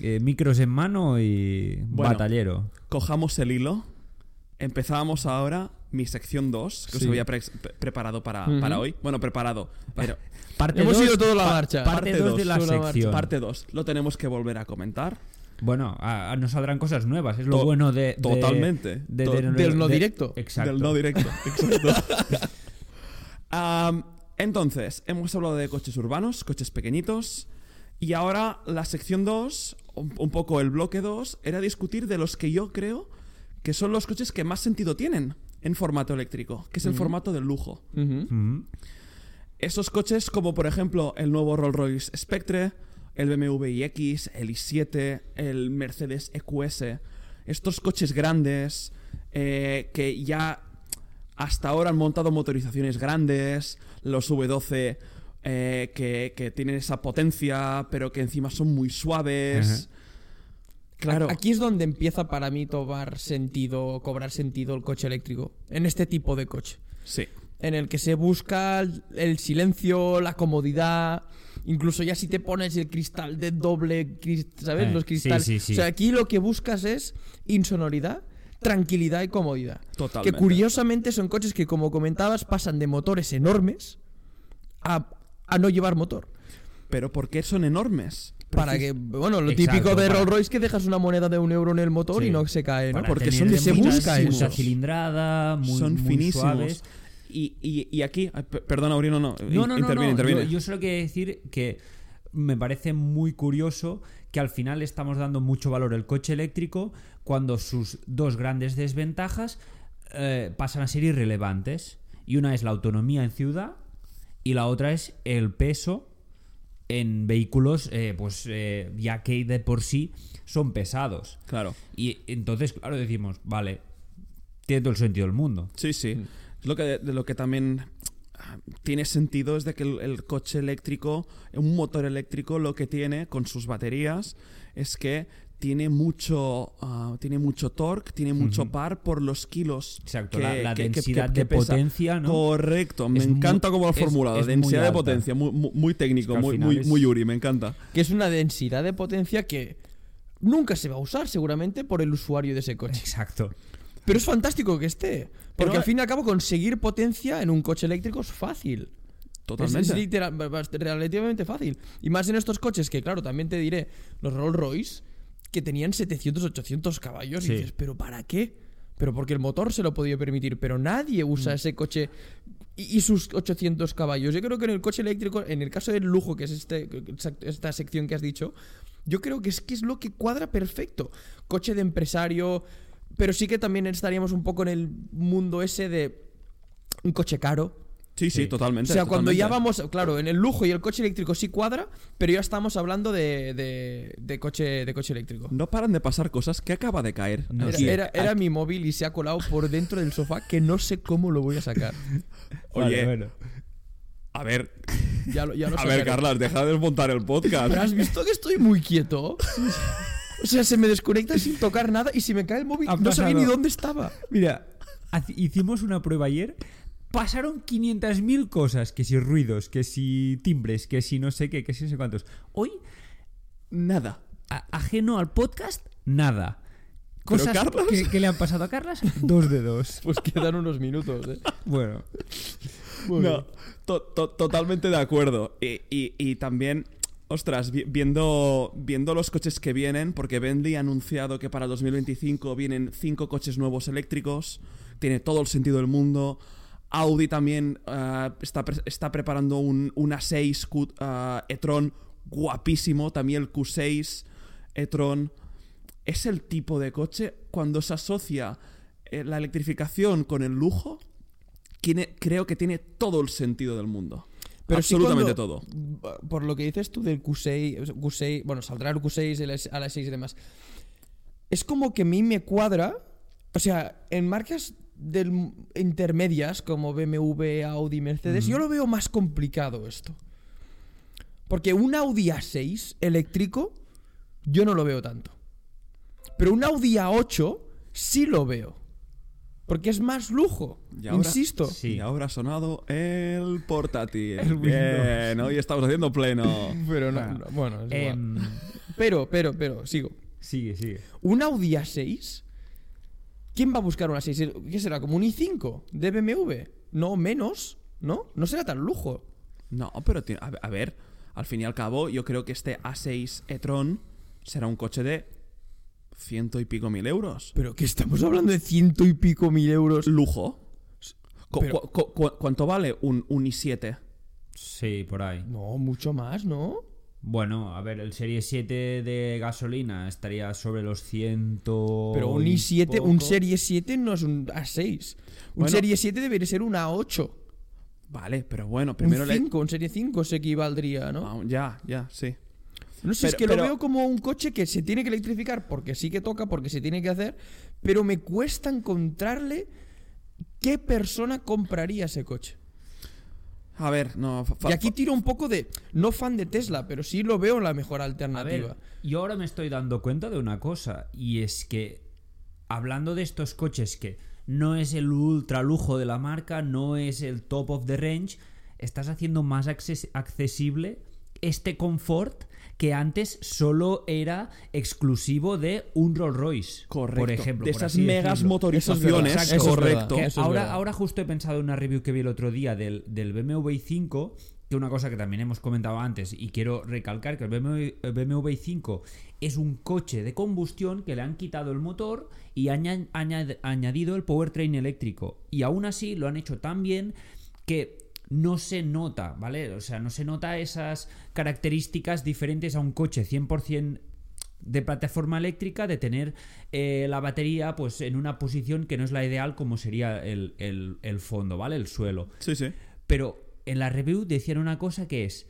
eh, micros en mano y Bueno. batallero. Cojamos el hilo. Empezábamos ahora mi sección 2, que os Sí. había pre- pre- preparado para, para hoy. Bueno, preparado. Pero Parte Hemos dos- ido toda la marcha. Parte Parte 2 dos, de la sección. parte 2. Lo tenemos que volver a comentar. Bueno, a- a- nos saldrán cosas nuevas. Es lo To- bueno de. de- totalmente. de- To- de- del no de- directo. Exacto. Del no directo. Exacto. Entonces, hemos hablado de coches urbanos, coches pequeñitos. Y ahora la sección 2, un, un poco el bloque 2, era discutir de los que yo creo que son los coches que más sentido tienen en formato eléctrico, que es el formato del lujo. Mm. Esos coches como por ejemplo el nuevo Rolls Royce Spectre, el BMW iX, el i7, el Mercedes EQS, estos coches grandes eh, que ya hasta ahora han montado motorizaciones grandes, los V12 eh, que, que tienen esa potencia pero que encima son muy suaves. Claro, Aquí es donde empieza para mí tomar sentido, cobrar sentido el coche eléctrico. En este tipo de coche. sí. En el que se busca el- silencio, la comodidad. Incluso ya si te pones el cristal de doble, cris- ¿sabes? Eh, Los sí, cristales. sí, sí. O sea, aquí lo que buscas es insonoridad, tranquilidad y comodidad. Totalmente. Que curiosamente son coches que, como comentabas, pasan de motores enormes a, a no llevar motor. Pero ¿por qué son enormes? Para que, bueno, lo Exacto, típico de Rolls Royce que dejas una moneda de un euro en el motor Sí. y no se cae, ¿no? Para Porque son que se mucha- busca mucha cilindrada, muy, Son muy finísimos. suaves. Y, y, y aquí, ay, pe- perdona, Aurino, no. No, no, interviene, no. interviene. Yo, yo solo quiero decir que me parece muy curioso que al final estamos dando mucho valor al coche eléctrico cuando sus dos grandes desventajas eh, pasan a ser irrelevantes. Y una es la autonomía en ciudad y la otra es el peso en vehículos, eh, pues eh, ya que de por sí son pesados. Claro. Y entonces, claro, decimos, vale, tiene todo el sentido del mundo. Sí, sí. Lo que, de lo que también ah, tiene sentido es de que el, el coche eléctrico, un motor eléctrico, lo que tiene con sus baterías es que tiene mucho, ah, tiene mucho torque, tiene mucho par por los kilos. Exacto, que- la, la que- que- densidad que- de pesa. potencia, ¿no? Correcto, me Es muy- encanta cómo lo ha es- formulado. es densidad de potencia, muy, muy, técnico, muy, muy Yuri, me encanta. Que es una densidad de potencia que nunca se va a usar seguramente por el usuario de ese coche. Exacto. Pero es fantástico que esté. Porque Pero- al fin y al cabo conseguir potencia en un coche eléctrico es fácil. Totalmente. Es, es literal- relativamente fácil. Y más en estos coches que, claro, también te diré, los Rolls Royce, que tenían 700, 800 caballos. Sí. Y dices, ¿pero para qué? Pero porque el motor se lo podía permitir. Pero nadie usa Mm. ese coche y, y sus 800 caballos. Yo creo que en el coche eléctrico, en el caso del lujo, que es este, esta sección que has dicho, yo creo que es que es lo que cuadra perfecto. Coche de empresario. Pero sí que también estaríamos un poco en el mundo ese de un coche caro. Sí, sí, Sí. totalmente. O sea, cuando ya vamos, claro, en el lujo y el coche eléctrico sí cuadra, pero ya estamos hablando de, de, de coche, de coche eléctrico. No paran de pasar cosas que acaba de caer. No, Era, era- era mi móvil y se ha colado por dentro del sofá que no sé cómo lo voy a sacar. Oye, Vale, bueno. a ver, Ya lo, ya lo a ver. Carlas, deja de desmontar el podcast. ¿Pero has visto que estoy muy quieto? O sea, se me desconecta sin tocar nada y si me cae el móvil no sabía ni dónde estaba. Mira, hicimos una prueba ayer. Pasaron 500.000 cosas, que si ruidos, que si timbres, que si no sé qué, que si no sé cuántos. Hoy, Nada. a- ajeno al podcast, nada. Cosas que, que le han pasado a Carlas, dos de dos. Pues quedan unos minutos, ¿eh? Bueno, No, to- to- totalmente de acuerdo. Y, y- y también, ostras, vi- viendo, viendo los coches que vienen, porque Bentley ha anunciado que para 2025 vienen cinco coches nuevos eléctricos, tiene todo el sentido del mundo. Audi también ah, está, está preparando un, un A6 Q- ah, e-tron guapísimo, también el Q6 e-tron. Es el tipo de coche cuando se asocia eh, la electrificación con el lujo, creo que tiene todo el sentido del mundo. Pero sí Absolutamente cuando- todo. Por lo que dices tú del Q6, o sea, Q6 bueno, saldrá el Q6, el S- a las 6 y demás. Es como que a mí me cuadra, o sea, en marcas del, intermedias como BMW, Audi, Mercedes, yo lo veo más complicado esto. Porque un Audi A6 eléctrico, yo no lo veo tanto. Pero un Audi A8 sí lo veo. Porque es más lujo, Y ahora- insisto. Sí. Y ahora ha sonado el portátil. El Bien, hoy estamos haciendo pleno. Pero no, Ah. no, bueno, es igual. em, Pero, pero, pero, sigo. sigue, sigue. Un Audi A6. ¿Quién va a buscar un A6? ¿Qué será? ¿Como un i5 de BMW? No, menos, ¿no? No será tan lujo. No, pero tiene- a ver, al fin y al cabo, yo creo que este A6 e-tron será un coche de ciento y pico mil euros. Pero que estamos hablando de ciento y pico mil euros. Lujo. Co- Pero- cu- cu- cu- ¿Cuánto vale un, un i7? Sí, por ahí. No, mucho más, ¿no? Bueno, a ver, el Serie 7 de gasolina estaría sobre los 100. Pero un y i7, poco. un Serie 7 no es un A6. Un Bueno. Serie 7 debería ser un A8. Vale, pero bueno, primero un le... 5, un Serie 5 se equivaldría, ¿no? Ah, ya, ya, sí. No sé, es que pero- lo veo como un coche que se tiene que electrificar porque sí que toca, porque se tiene que hacer, pero me cuesta encontrarle qué persona compraría ese coche. A ver, no. Y aquí tiro un poco de, no fan de Tesla, pero sí lo veo la mejor A alternativa. ver, yo ahora me estoy dando cuenta de una cosa, y es que hablando de estos coches que no es el ultra lujo de la marca, no es el top of the range, estás haciendo más acces- accesible este confort que antes solo era exclusivo de un Rolls Royce. Correcto. Por ejemplo. de por esas megas decirlo. motorizaciones. Eso es correcto. Que Eso es ahora, ahora justo he pensado en una review que vi el otro día del, del BMW i5 que una cosa que también hemos comentado antes y quiero recalcar que el BMW, el BMW i5 es un coche de combustión que le han quitado el motor y han aña- añad- añadido el powertrain eléctrico. Y aún así lo han hecho tan bien que no se nota, ¿vale? O sea, no se nota esas características diferentes a un coche 100% de plataforma eléctrica, de tener eh, la batería pues en una posición que no es la ideal como sería el, el- el fondo, ¿vale? El suelo. Sí, sí. Pero en la review decían una cosa que es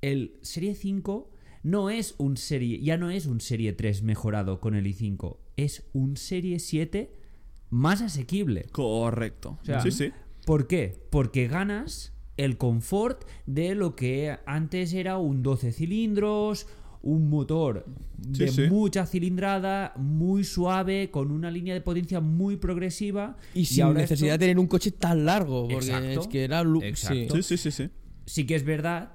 el Serie 5 no es un serie, ya no es un Serie 3 mejorado con el i5, es un Serie 7 más asequible. Correcto. O sea, sí, sí. ¿Por qué? Porque ganas el confort de lo que antes era un 12 cilindros, un motor de Sí, sí. mucha cilindrada, muy suave, con una línea de potencia muy progresiva. Y sin ahora necesidad esto- de tener un coche tan largo. Porque Exacto. es que era. Exacto. sí. Sí, sí, sí, sí. sí que es verdad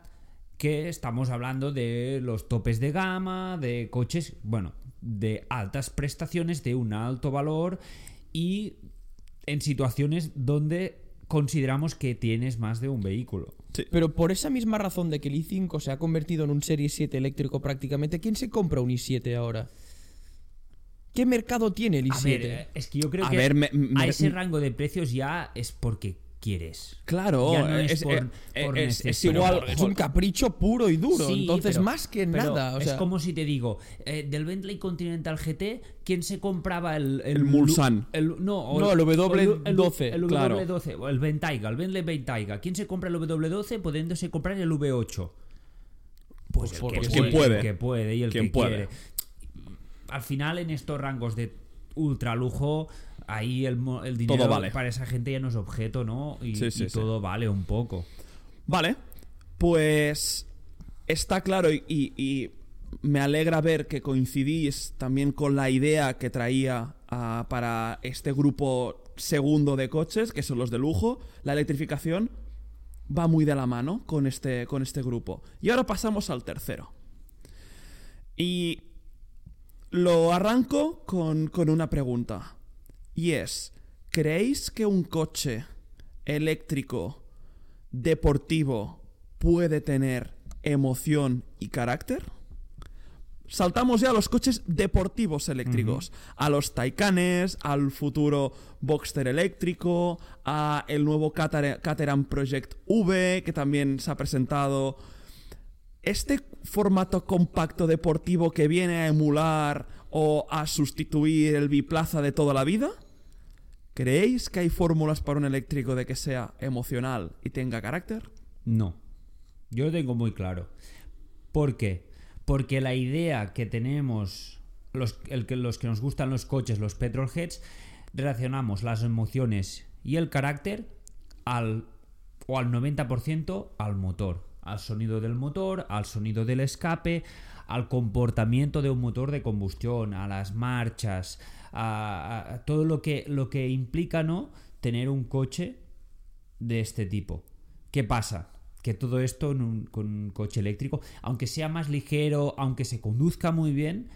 que estamos hablando de los topes de gama, de coches, bueno, de altas prestaciones, de un alto valor y en situaciones donde consideramos que tienes más de un vehículo. Pero por esa misma razón de que el i5 se ha convertido en un Serie 7 eléctrico prácticamente, ¿quién se compra un i7 ahora? ¿Qué mercado tiene el i7? A ver, es que yo creo A que ver, me- me- a ese rango de precios ya es porque quieres. Claro, Ya no es es, por- eh, por es- igual. es un capricho puro y duro. Sí, entonces, pero- más que nada. O es como si te digo, eh, del Bentley Continental GT, ¿quién se compraba el... El Mulsanne. el- no, o No, el o W12, El, claro. W12, o el Bentayga, el Bentley Bentayga. ¿Quién se compra el W12 pudiéndose comprar el V8? Pues el que, quien puede, puede. el que puede y el Quien que puede. quiere. Al final, en estos rangos de ultra lujo, ahí el, dinero vale. para esa gente ya no es objeto, ¿no? Y, Sí, sí, y sí. todo vale un poco. Vale, pues está claro y, y- y me alegra ver que coincidís también con la idea que traía ah, para este grupo segundo de coches, que son los de lujo. La electrificación va muy de la mano con este, con este grupo. Y ahora pasamos al tercero. Y lo arranco con, con una pregunta. Y es, ¿creéis que un coche eléctrico deportivo puede tener emoción y carácter? Saltamos ya a los coches deportivos eléctricos, a los Taycanes, al futuro Boxster eléctrico, a el nuevo Cater- Caterham Project V que también se ha presentado. Este formato compacto deportivo que viene a emular o a sustituir el biplaza de toda la vida, ¿creéis que hay fórmulas para un eléctrico de que sea emocional y tenga carácter? No. Yo lo tengo muy claro. ¿Por qué? Porque la idea que tenemos los, el los que nos gustan los coches, los petrolheads, relacionamos las emociones y el carácter al o al 90% al motor, al sonido del motor, al sonido del escape, al comportamiento de un motor de combustión, a las marchas, a, todo lo que, lo que implica no tener un coche de este tipo. ¿Qué pasa? Que todo esto en un- con un coche eléctrico, aunque sea más ligero, aunque se conduzca muy bien,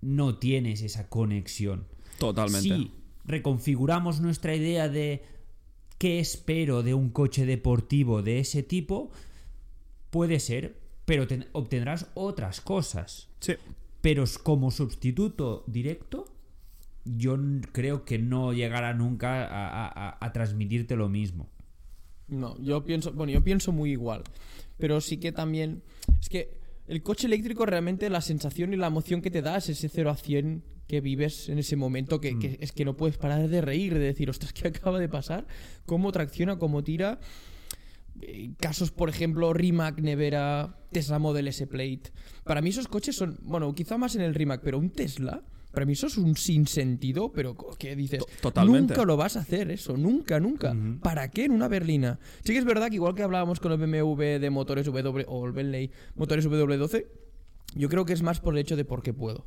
no tienes esa conexión. Totalmente. Si reconfiguramos nuestra idea de qué espero de un coche deportivo de ese tipo, puede ser, pero ten- obtendrás otras cosas. Sí. Pero como sustituto directo, yo creo que no llegará nunca a, a- a- transmitirte lo mismo. No, yo pienso, bueno, yo pienso muy igual. Pero sí que también. Es que el coche eléctrico realmente la sensación y la emoción que te da es ese 0 a 100 que vives en ese momento que, que es que no puedes parar de reír, de decir, ostras, ¿qué acaba de pasar? ¿Cómo tracciona? ¿Cómo tira? Eh, Casos, por ejemplo, Rimac, Nevera, Tesla Model S Plate. Para mí esos coches son, bueno, quizá más en el Rimac, pero un Tesla, para mí eso es un sinsentido, pero que dices, To- totalmente. nunca lo vas a hacer eso, nunca, nunca. ¿Para qué en una berlina? Sí que es verdad que igual que hablábamos con el BMW de motores W o el Bentley motores W12, yo creo que es más por el hecho de por qué puedo.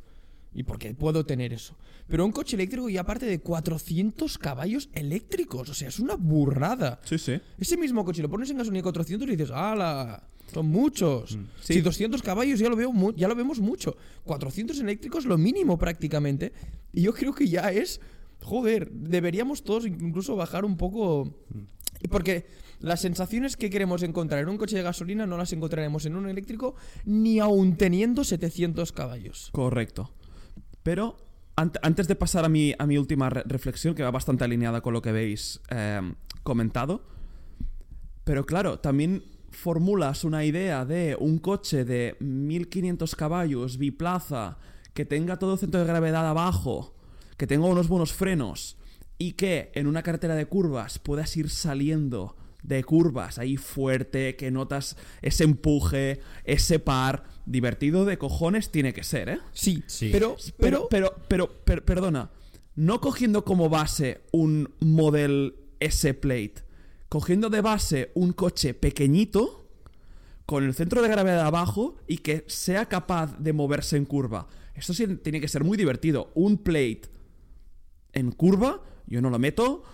Y porque puedo tener eso. Pero un coche eléctrico y aparte de 400 caballos eléctricos. O sea, es una burrada. Sí, sí. Ese mismo coche lo pones en gasolina 400 y dices, ¡hala! Son muchos. Mm. Sí. Si 200 caballos ya lo, veo ya lo vemos mucho. 400 eléctricos lo mínimo prácticamente. Y yo creo que ya es... Joder, deberíamos todos incluso bajar un poco Porque las sensaciones que queremos encontrar en un coche de gasolina no las encontraremos en un eléctrico ni aun teniendo 700 caballos. Correcto. Pero ant- antes de pasar a mi, a mi última re- reflexión, que va bastante alineada con lo que habéis eh, comentado, pero claro, también formulas una idea de un coche de 1500 caballos, biplaza, que tenga todo el centro de gravedad abajo, que tenga unos buenos frenos y que en una carretera de curvas puedas ir saliendo de curvas ahí fuerte, que notas ese empuje, ese par, divertido de cojones tiene que ser, ¿eh? Sí, Sí. pero, Pero, pero, pero, pero, per- perdona, no cogiendo como base un Model S Plate, cogiendo de base un coche pequeñito, con el centro de gravedad abajo y que sea capaz de moverse en curva. Esto sí tiene que ser muy divertido. Un Plate en curva, yo no lo meto,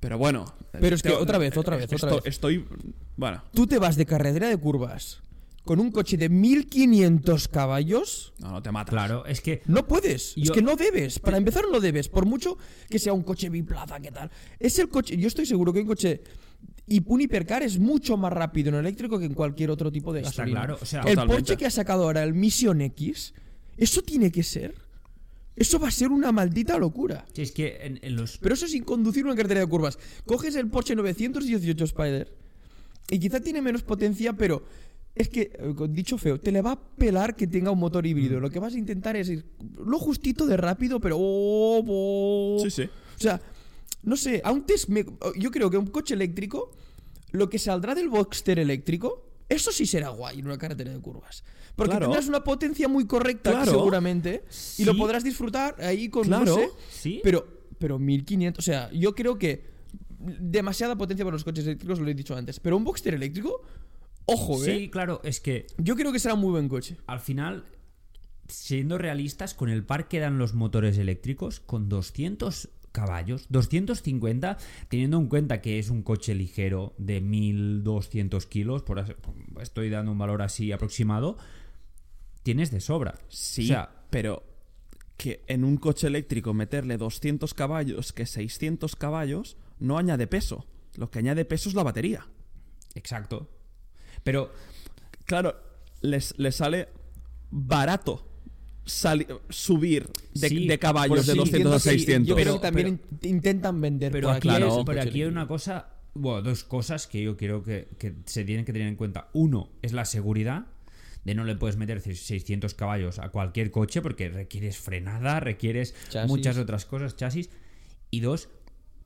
pero bueno. Pero es que otra vez, otra vez, otra vez. Estoy. Bueno, tú te vas de carretera de curvas con un coche de 1500 caballos. no, no te matas. Claro, es que No puedes, es que no debes. Para empezar, no debes, por mucho que sea un coche biplaza, ¿qué tal? Es el coche, yo estoy seguro que un coche. Y un hipercar es mucho más rápido en eléctrico que en cualquier otro tipo de Está gasolina. claro, o sea- el Totalmente. Porsche que ha sacado ahora, el Mission X, eso tiene que ser. Eso va a ser una maldita locura. es que en, en los Pero eso sin conducir una carretera de curvas. Coges el Porsche 918 Spider y quizá tiene menos potencia, pero es que, eh, con dicho feo, te le va a pelar que tenga un motor Mm. híbrido. Lo que vas a intentar es ir lo justito de rápido, pero... oh, oh. Sí, sí. O sea, no sé, antes me- yo creo que un coche eléctrico, lo que saldrá del Boxster eléctrico, eso sí será guay en una carretera de curvas. Porque Claro. tendrás una potencia muy correcta Claro. seguramente y lo Sí. podrás disfrutar ahí con Claro. no sé, Sí. pero pero 1500, o sea, yo creo que demasiada potencia para los coches eléctricos, lo he dicho antes, pero un Boxster eléctrico, ojo, Sí, eh. claro, es que Yo creo que será un muy buen coche. al final, siendo realistas, con el par que dan los motores eléctricos, con 200 caballos, 250, teniendo en cuenta que es un coche ligero de 1200 kilos, por estoy dando un valor así aproximado, tienes de sobra. Sí, O sea, pero que en un coche eléctrico meterle 200 caballos que 600 caballos no añade peso. Lo que añade peso es la batería. exacto. Pero Claro, les, les sale barato subir de, Sí, de caballos de sí, 200 a sí, 600. Yo creo Pero- que también in- intentan vender Pero por aquí, aquí claro. hay, pero aquí una cosa, bueno, dos cosas que yo creo que, que se tienen que tener en cuenta. Uno es la seguridad, de no le puedes meter 600 caballos a cualquier coche porque requieres frenada, requieres Chasis. muchas otras cosas, chasis. Y dos,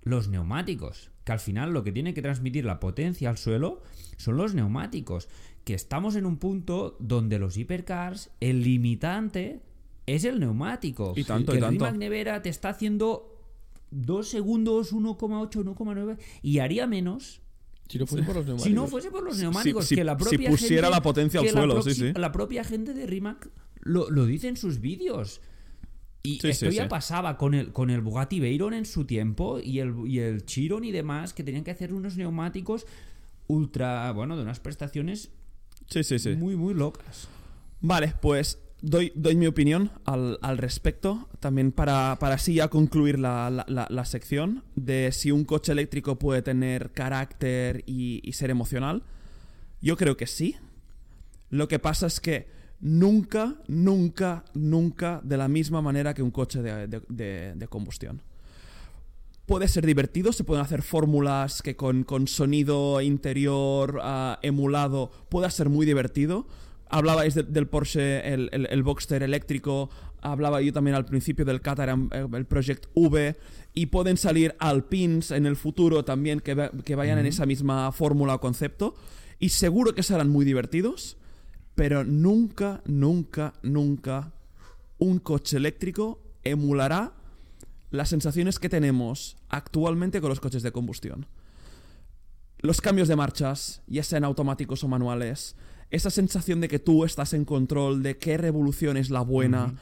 los neumáticos, que al final lo que tiene que transmitir la potencia al suelo son los neumáticos. Que estamos en un punto donde los hipercars, el limitante es el neumático. Y tanto, que y el tanto. Rimac Nevera te está haciendo 2 segundos, 1,8, 1,9 y haría menos Si no fuese por los neumáticos. si no fuese por los neumáticos. si- que la si propia pusiera gente- la potencia al que la suelo, sí, sí. La propia gente de Rimac lo, lo dice en sus vídeos. Y Sí, esto sí, ya sí. pasaba con el, con el Bugatti Veyron en su tiempo y el, y el Chiron y demás, que tenían que hacer unos neumáticos ultra, bueno, de unas prestaciones Sí, sí, sí. muy, muy locas. Vale, pues doy, mi opinión al, respecto, también para, así ya concluir la, sección de si un coche eléctrico puede tener carácter y, ser emocional. Yo creo que sí. Lo que pasa es que nunca, nunca, nunca de la misma manera que un coche de combustión. Puede ser divertido, se pueden hacer fórmulas que con, con sonido interior ah, emulado pueda ser muy divertido. Hablabais de- del Porsche, el, el, el Boxster eléctrico, hablaba yo también al principio del Caterham, eh, el Project V, y pueden salir Alpines en el futuro también que, que vayan en esa misma fórmula o concepto, y seguro que serán muy divertidos, pero nunca, nunca, nunca un coche eléctrico emulará las sensaciones que tenemos actualmente con los coches de combustión. Los cambios de marchas, ya sean automáticos o manuales, esa sensación de que tú estás en control, de qué revolución es la buena,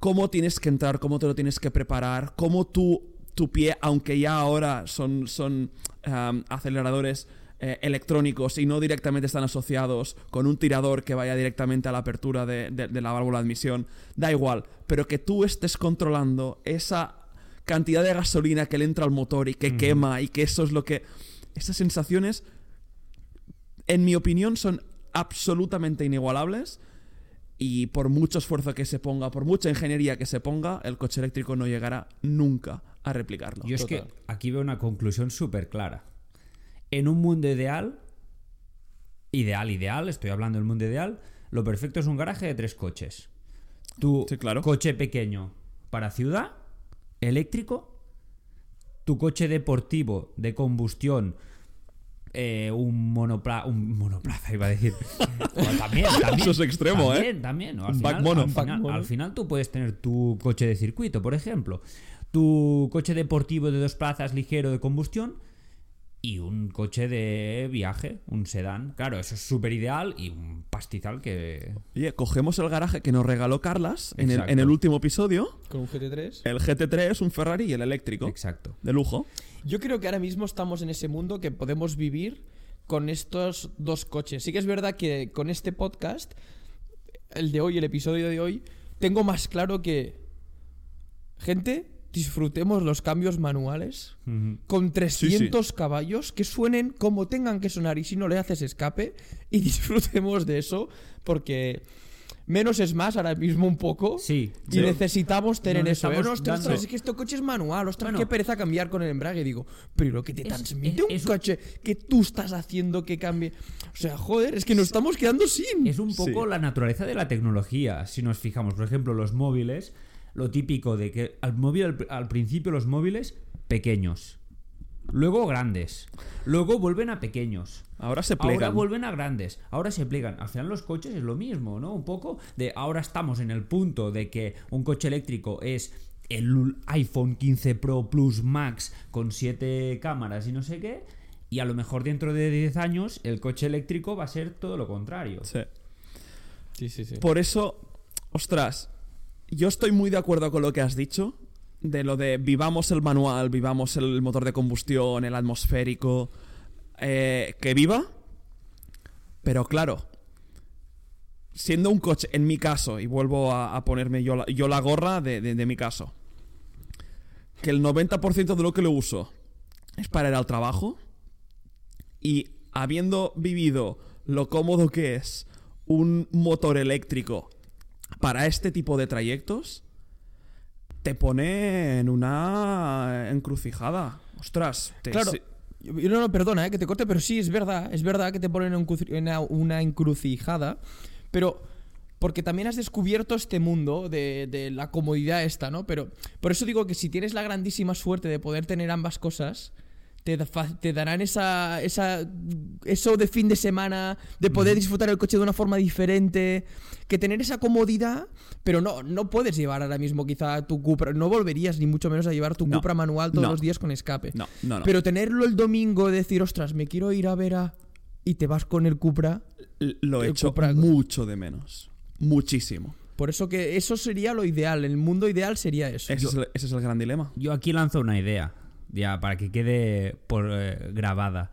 cómo tienes que entrar, cómo te lo tienes que preparar, cómo tú, tu pie, aunque ya ahora son, son um, aceleradores eh, electrónicos y no directamente están asociados con un tirador que vaya directamente a la apertura de, de- de la válvula de admisión, da igual, pero que tú estés controlando esa cantidad de gasolina que le entra al motor y que quema y que eso es lo que esas sensaciones, en mi opinión, son absolutamente inigualables. Y por mucho esfuerzo que se ponga, por mucha ingeniería que se ponga, el coche eléctrico no llegará nunca a replicarlo. Yo es que aquí veo una conclusión súper clara. En un mundo ideal, ideal, ideal, estoy hablando del mundo ideal, lo perfecto es un garaje de tres coches. Tu Sí, claro. coche pequeño para ciudad, eléctrico, tu coche deportivo de combustión, eh, un, monopla un monoplaza, iba a decir. Bueno, también, también. Eso es extremo, ¿eh? también. Al final, final- al final tú puedes tener tu coche de circuito, por ejemplo. Tu coche deportivo de dos plazas ligero de combustión y un coche de viaje, un sedán. Claro, eso es súper ideal y un pastizal que... Oye, cogemos el garaje que nos regaló Carlas en el, Exacto. en el último episodio. Con un GT3. El GT3, un Ferrari y el eléctrico. Exacto. De lujo. Yo creo que ahora mismo estamos en ese mundo que podemos vivir con estos dos coches. Sí que es verdad que con este podcast, el de hoy, el episodio de hoy, tengo más claro que, gente, disfrutemos los cambios manuales con 300 caballos que suenen como tengan que sonar y si no le haces escape y disfrutemos de eso porque menos es más ahora mismo un poco Sí. y Sí. necesitamos tener eso. ¿eh? Ostras, es que este coche es manual, ostras, Bueno. qué pereza cambiar con el embrague. Digo, pero lo que te Es- transmite es- un es coche que tú estás haciendo que cambie. O sea, joder, es que nos estamos quedando sin. Es un poco Sí. la naturaleza de la tecnología. Si nos fijamos, por ejemplo, los móviles, lo típico de que al, móvil, al, al principio los móviles pequeños, luego grandes, luego vuelven a pequeños. Ahora se Ahora plegan. vuelven a grandes, ahora se plegan. Al final los coches es lo mismo, ¿no? Un poco de ahora estamos en el punto de que un coche eléctrico es el iPhone 15 Pro Plus Max con 7 cámaras y no sé qué. Y a lo mejor dentro de 10 años el coche eléctrico va a ser todo lo contrario. Sí. Sí, sí, sí. Por eso, ostras, yo estoy muy de acuerdo con lo que has dicho. De lo de vivamos el manual, vivamos el motor de combustión, el atmosférico. eh, que viva. Pero claro, siendo un coche, en mi caso, y vuelvo a, ponerme yo la, gorra de, de- de mi caso, que el 90% de lo que lo uso es para ir al trabajo. Y habiendo vivido lo cómodo que es un motor eléctrico para este tipo de trayectos, te pone en una encrucijada. Ostras, te- Claro. No, no, perdona, eh, que te corte, pero sí, es verdad. Es verdad que te ponen en una encrucijada. Pero. Porque también has descubierto este mundo de, de la comodidad esta, ¿no? Pero por eso digo que si tienes la grandísima suerte de poder tener ambas cosas, te, da- fa- te darán esa, esa. Eso de fin de semana, de poder disfrutar el coche de una forma diferente. Que tener esa comodidad, pero no, no puedes llevar ahora mismo quizá tu Cupra. No volverías ni mucho menos a llevar tu No. Cupra manual todos No. los días con escape. No, no, no. Pero tenerlo el domingo, decir, ostras, me quiero ir a ver a. Y te vas con el Cupra. L- lo he hecho Cupra- mucho de menos. Muchísimo. Por eso que eso sería lo ideal. El mundo ideal sería eso. Ese, es el, ese es el gran dilema. Yo aquí lanzo una idea, ya para que quede por eh, grabada.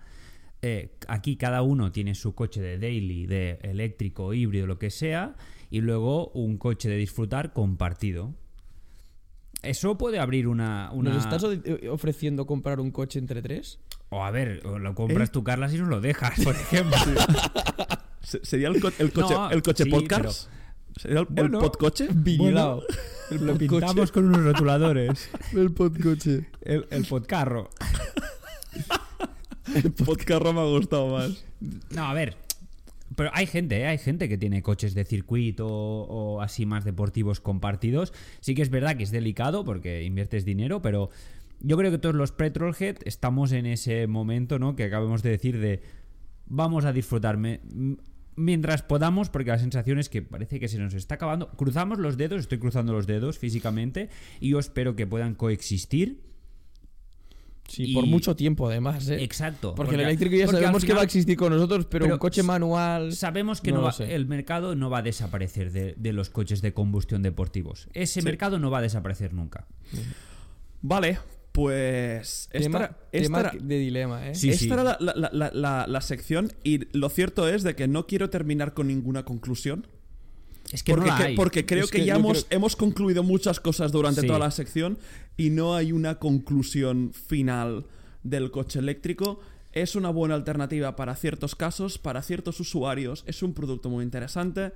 Eh, aquí cada uno tiene su coche de daily, de eléctrico, híbrido, lo que sea, y luego un coche de disfrutar compartido. Eso puede abrir una... una... ¿Nos estás eh, ofreciendo comprar un coche entre tres? O a ver, lo compras ¿Eh? tú, Carlas, y nos lo dejas, por ejemplo. Se- ¿Sería el, co- el coche, No, el coche sí, podcast? ¿Sería el, el Bueno. podcoche? Vigilado. lo pintamos con unos rotuladores. El podcoche. El, el podcarro. El podcarro me ha gustado más. No, a ver. Pero hay gente, ¿eh? hay gente que tiene coches de circuito o así más deportivos compartidos. Sí que es verdad que es delicado porque inviertes dinero, pero yo creo que todos los petrolhead estamos en ese momento, ¿no? Que acabamos de decir de vamos a disfrutarme mientras podamos, porque la sensación es que parece que se nos está acabando. Cruzamos los dedos, estoy cruzando los dedos físicamente y yo espero que puedan coexistir. Sí, Y- por mucho tiempo además, ¿eh? Exacto. Porque, el eléctrico ya sabemos que va a existir con nosotros, pero, Pero un coche manual. Sabemos que no va- el mercado no va a desaparecer de, de los coches de combustión deportivos. Ese Sí. mercado no va a desaparecer nunca. Vale, pues. Esta, tema era- esta tema era- de dilema, ¿eh? Sí, esta sí. era la, la- la- la- sección y lo cierto es de que no quiero terminar con ninguna conclusión. Es que porque, no la que- hay. porque creo Es que, que ya hemos, creo- hemos concluido muchas cosas durante Sí. toda la sección y no hay una conclusión final del coche eléctrico. es una buena alternativa para ciertos casos, para ciertos usuarios, es un producto muy interesante,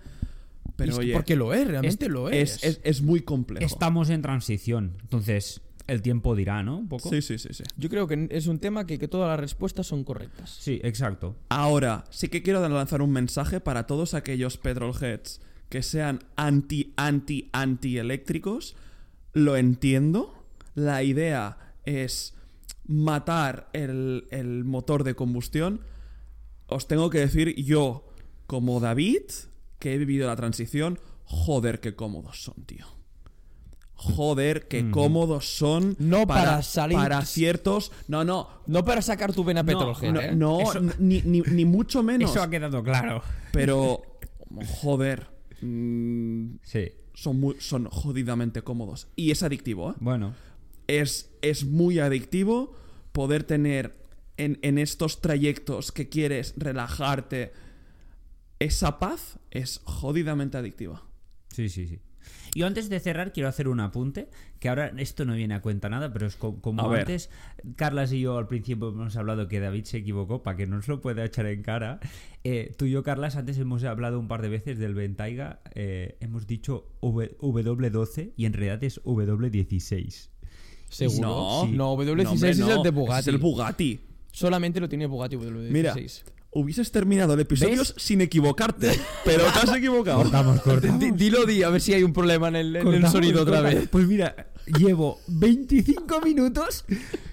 pero Es oye, porque lo es, realmente lo es. es, es- es muy complejo. Estamos en transición. Entonces, el tiempo dirá, ¿no? Un poco. Sí, sí, sí, sí. Yo creo que es un tema que, que todas las respuestas son correctas. Sí, exacto. Ahora, sí que quiero lanzar un mensaje para todos aquellos petrolheads que sean anti, anti, anti eléctricos. Lo entiendo. La idea es matar el, el motor de combustión. Os tengo que decir, yo, como David, que he vivido la transición, joder, qué cómodos son, tío. Joder, qué cómodos son No para salir- para ciertos. No, no, No para sacar tu vena petrolhead, no, ¿eh? no, Eso- ni, ni- ni mucho menos. Eso ha quedado claro. Pero, joder, mm, Sí. son, muy- son jodidamente cómodos. Y es adictivo, ¿eh? Bueno. Es, es muy adictivo poder tener en, en estos trayectos que quieres relajarte esa paz. Es jodidamente adictiva. Sí, sí, sí. Yo antes de cerrar quiero hacer un apunte, que ahora esto no viene a cuenta nada, pero es co- como A ver. antes, Carlas y yo al principio hemos hablado que David se equivocó, para que no nos lo pueda echar en cara. Eh, tú y yo, Carlas, antes hemos hablado un par de veces del Ventaiga, eh, hemos dicho V- W12 y en realidad es W16. ¿Seguro? No, no, W16 no, hombre, es el de Bugatti. Es el Bugatti. Solamente lo tiene Bugatti W16. Mira, hubieses terminado el episodio ¿Ves? sin equivocarte, pero te has equivocado. Cortamos, cortamos. Di- Dilo di, a ver si hay un problema en el, en el Cortamos, sonido otra cortamos. vez. Pues mira, llevo 25 minutos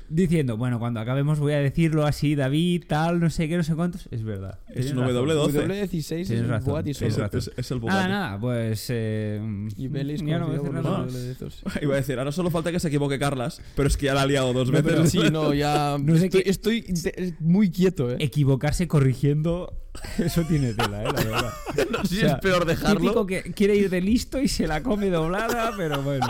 diciendo, bueno, cuando acabemos voy a decirlo así, David, tal, no sé qué, no sé cuántos. Es verdad. Es un razón. W12. W16 es el Bugatti. Es, es el Nada, Bugatti. nada, pues. Eh, Y ya no voy a decir nada los más. W12. Iba a decir, ahora solo falta que se equivoque Carlas, pero es que ya la ha liado dos No, veces. pero Sí, no, ya. No sé estoy, qué- estoy de- muy quieto, ¿eh? Equivocarse corrigiendo, eso tiene tela, ¿eh? La verdad. No sé si O sea, es peor dejarlo. Típico que quiere ir de listo y se la come doblada, pero bueno.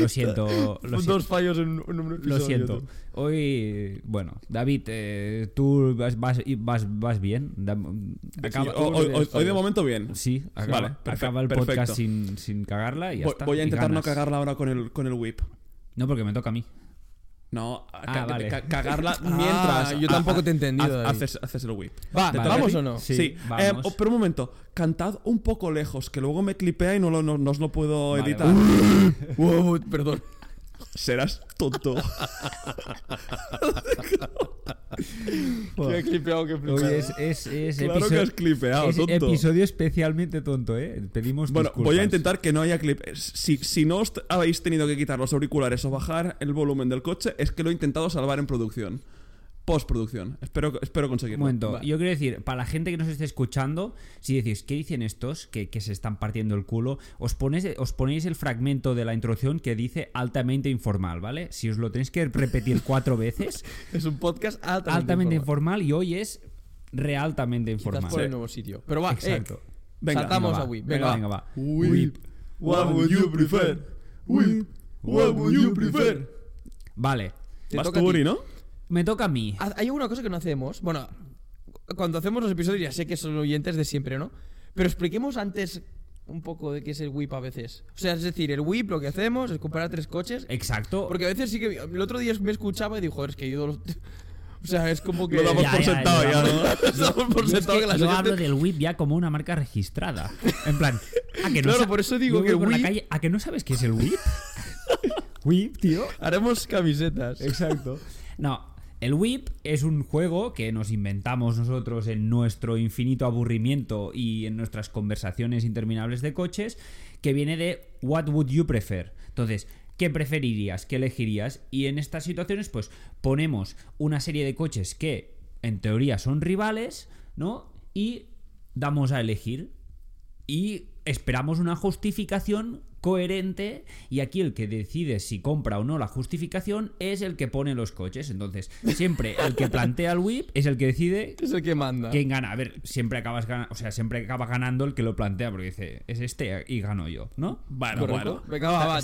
Lo siento, lo siento. Dos fallos en, en un episodio. Lo siento. Hoy, bueno, David, eh, tú vas, vas, vas, vas bien. Da- acaba- Sí, hoy, hoy- hoy de momento bien. Sí, acaba, Vale, perfe- acaba el perfecto. podcast sin, sin cagarla y ya Voy, está. voy a intentar no cagarla ahora con el, con el whip. No, porque me toca a mí. No, Ah, vale. cagarla Ah, mientras. yo tampoco te he entendido, ha-. Haces, haces el whip. Va, ¿Te Vale. ¿vamos o no? Sí, Sí, vamos. Eh, pero un momento, cantad un poco lejos, que luego me clipea y no, lo, no, no os lo puedo Vale, editar. Perdón. Serás tonto. He clipeado, que flipado. Hoy es, es, es claro que has clipeado, es tonto. episodio especialmente tonto, ¿eh? Pedimos Bueno, disculpas. voy a intentar que no haya clip. Si, si no os habéis tenido que quitar los auriculares o bajar el volumen del coche, es que lo he intentado salvar en producción. Postproducción. Espero, espero Un conseguirlo. momento, Va. yo quiero decir, para la gente que nos esté escuchando, si decís, ¿qué dicen estos que, que se están partiendo el culo? Os, ponéis, os ponéis el fragmento de la introducción que dice altamente informal, ¿vale? Si os lo tenéis que repetir cuatro veces, Es un podcast altamente, altamente informal. informal y hoy es realtamente Quizás informal. por el nuevo sitio. Pero va, Exacto. eh, Venga, saltamos Venga, a va. Whip. Venga, Venga, venga, va. Whip. What would you prefer? Whip. What would you prefer? Vale, Te Vas tú, a. Uri, ¿no? Me toca a mí. Ha- Hay una cosa que no hacemos. Bueno, cuando hacemos los episodios ya sé que son oyentes de siempre, ¿no? Pero expliquemos antes un poco de qué es el whip a veces. O sea, es decir, el whip lo que hacemos es comparar tres coches. Exacto. Porque a veces sí que... El otro día me escuchaba y dijo, es que yo... los- O sea, es como que... Lo damos Ya, por ya, sentado ya. ¿no? Damos por Yo, es sentado que que las yo hablo del whip ya como una marca registrada. En plan, a que no Claro, por eso digo que la whip- calle, ¿A que no sabes qué es el whip? whip, tío. Haremos camisetas. Exacto. No, el whip es un juego que nos inventamos nosotros en nuestro infinito aburrimiento y en nuestras conversaciones interminables de coches, que viene de What would you prefer? Entonces, ¿qué preferirías? ¿Qué elegirías? Y en estas situaciones, pues ponemos una serie de coches que en teoría son rivales, ¿no? Y damos a elegir y esperamos una justificación coherente y aquí el que decide si compra o no la justificación es el que pone los coches. Entonces, siempre el que plantea el whip es el que decide Es el que manda. quién gana. A ver, siempre acabas ganando, o sea, siempre acaba ganando el que lo plantea porque dice, es este y gano yo, ¿no? Bueno, ¿Correcto? bueno. Venga, va.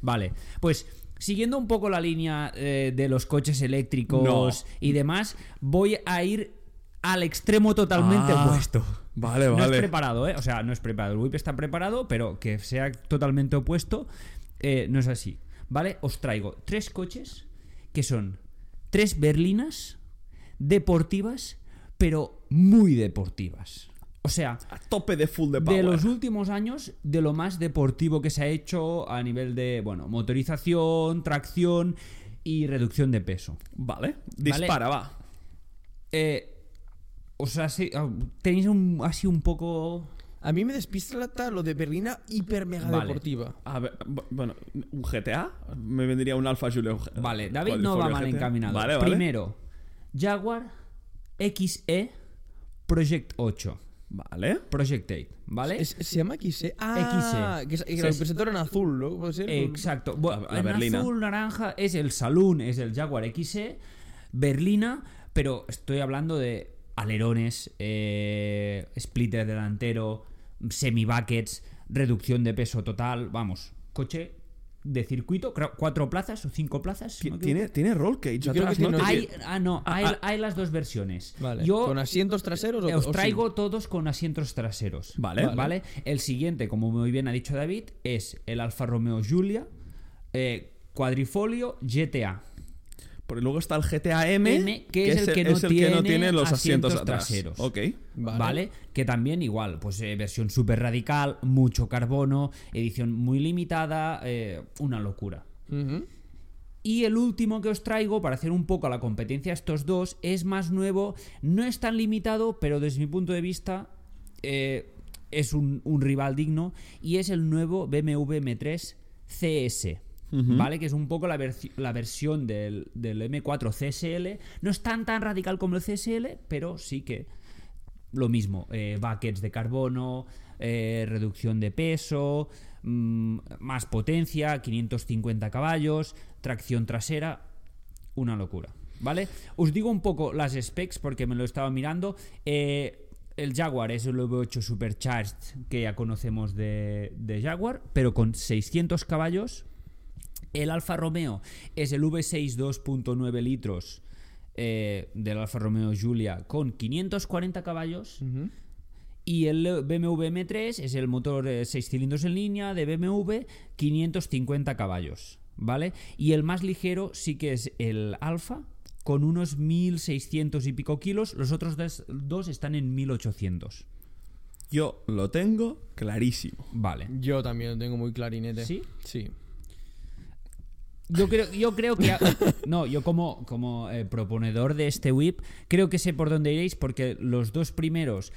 Vale, pues siguiendo un poco la línea eh, de los coches eléctricos y demás, voy a ir al extremo totalmente Ah, opuesto. Vale, No es vale. preparado, ¿eh? O sea, no es preparado. El whip está preparado, pero que sea totalmente opuesto, eh, no es así. ¿Vale? Os traigo tres coches que son tres berlinas deportivas, pero muy deportivas. O sea, A tope de full de power. de los últimos años, de lo más deportivo que se ha hecho a nivel de, bueno, motorización, tracción y reducción de peso. Vale, dispara, va. Eh, o sea, sí, ah, tenéis un- así un poco... A mí me despista lo de Berlina hiper mega Vale. deportiva. A ver, bu- bueno, ¿un GTA? Me vendría un Alfa Julio. Vale, David no va mal GTA. encaminado. Vale, vale. Primero, Jaguar XE Project 8. Vale. Project 8, ¿vale? Es- se llama XE. Ah, que, que lo presentaron en azul, ¿no? ¿Puede ser? Exacto. Bueno, la en berlina. azul, naranja es el Saloon, es el Jaguar XE, berlina, pero estoy hablando de alerones, eh, splitter delantero, semi-buckets, reducción de peso total, vamos, coche de circuito, cuatro plazas o cinco plazas. si no me Tiene, roll cage Hay, ah, no, hay, ah. hay las dos versiones. Vale. Yo ¿Con asientos traseros o os o traigo todos con asientos traseros. Vale. ¿Vale? El siguiente, como muy bien ha dicho David, es el Alfa Romeo Giulia eh, Quadrifolio GTA. Porque luego está el GTA M, M, que es el que no tiene los asientos, asientos atrás. traseros. Ok. ¿Vale? Vale. Que también igual, pues eh, versión súper radical, mucho carbono, edición muy limitada, eh, una locura. Y el último que os traigo para hacer un poco la competencia a estos dos es más nuevo, no es tan limitado, pero desde mi punto de vista eh, es un, un rival digno y es el nuevo BMW M3 CS. ¿Vale? Que es un poco la, la versión del, del M4 CSL. No es tan tan radical como el CSL, pero sí que lo mismo. eh, buckets de carbono, eh, reducción de peso, mm, más potencia, 550 caballos, tracción trasera, una locura. ¿Vale? Os digo un poco las specs porque me lo estaba mirando. Eh, el Jaguar es el V8 Supercharged que ya conocemos de, de Jaguar, pero con 600 caballos. El Alfa Romeo es el V6 2.9 litros eh, del Alfa Romeo Giulia con 540 caballos. Y el BMW M3 es el motor 6 cilindros en línea de BMW, 550 caballos, ¿vale? Y el más ligero sí que es el Alfa, con unos 1600 y pico kilos. Los otros dos, dos están en 1800. Yo lo tengo clarísimo. Vale. Yo también lo tengo muy clarinete. ¿Sí? Sí. Yo creo, yo creo que. No, yo como, como eh, proponedor de este whip, creo que sé por dónde iréis, porque los dos primeros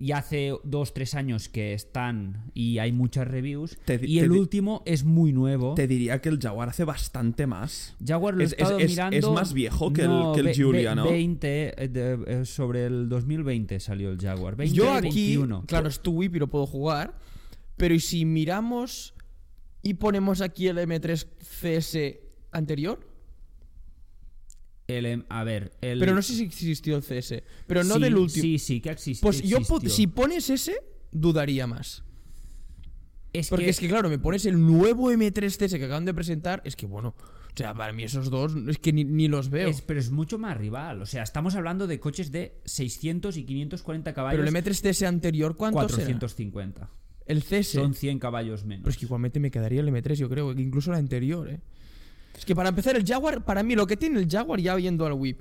ya hace dos, tres años que están y hay muchas reviews. Te y el te último es muy nuevo. Te diría que el Jaguar hace bastante más. Jaguar lo he Es- es- estado es- mirando. es más viejo que el- No, que el ve- ¿no? 20, eh, de- eh, sobre el 2020 salió el Jaguar. 20, Yo aquí, 21. claro, es tu whip y lo puedo jugar. Pero ¿y si miramos y ponemos aquí el M3 CS anterior? El, a ver, el. Pero no sé si existió el CS. Pero no Sí, del último. Sí, sí, que existe. pues yo, existió. si pones ese, dudaría más. Es Porque que, es que, claro, me pones el nuevo M3 CS que acaban de presentar. Es que, bueno, o sea, para mí esos dos es que ni, ni los veo. es- pero es mucho más rival. O sea, estamos hablando de coches de 600 y 540 caballos. Pero el M3 CS anterior, ¿cuántos 450. era? El CS. Son 100 caballos menos. Pero es que igualmente me quedaría el M3, yo creo, que incluso la anterior, ¿eh? Es que para empezar, el Jaguar, para mí, lo que tiene el Jaguar ya viendo al whip,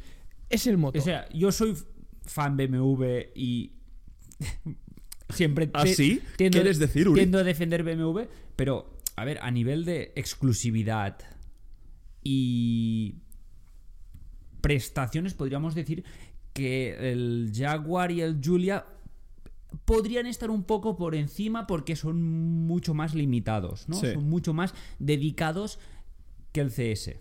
es el motor. O sea, yo soy fan BMW y siempre ¿Ah, te- sí? tiendo- ¿Quieres decir, Uri? tiendo a defender BMW, pero a ver, a nivel de exclusividad y prestaciones podríamos decir que el Jaguar y el Giulia podrían estar un poco por encima porque son mucho más limitados, ¿no? Sí. Son mucho más dedicados que el CS.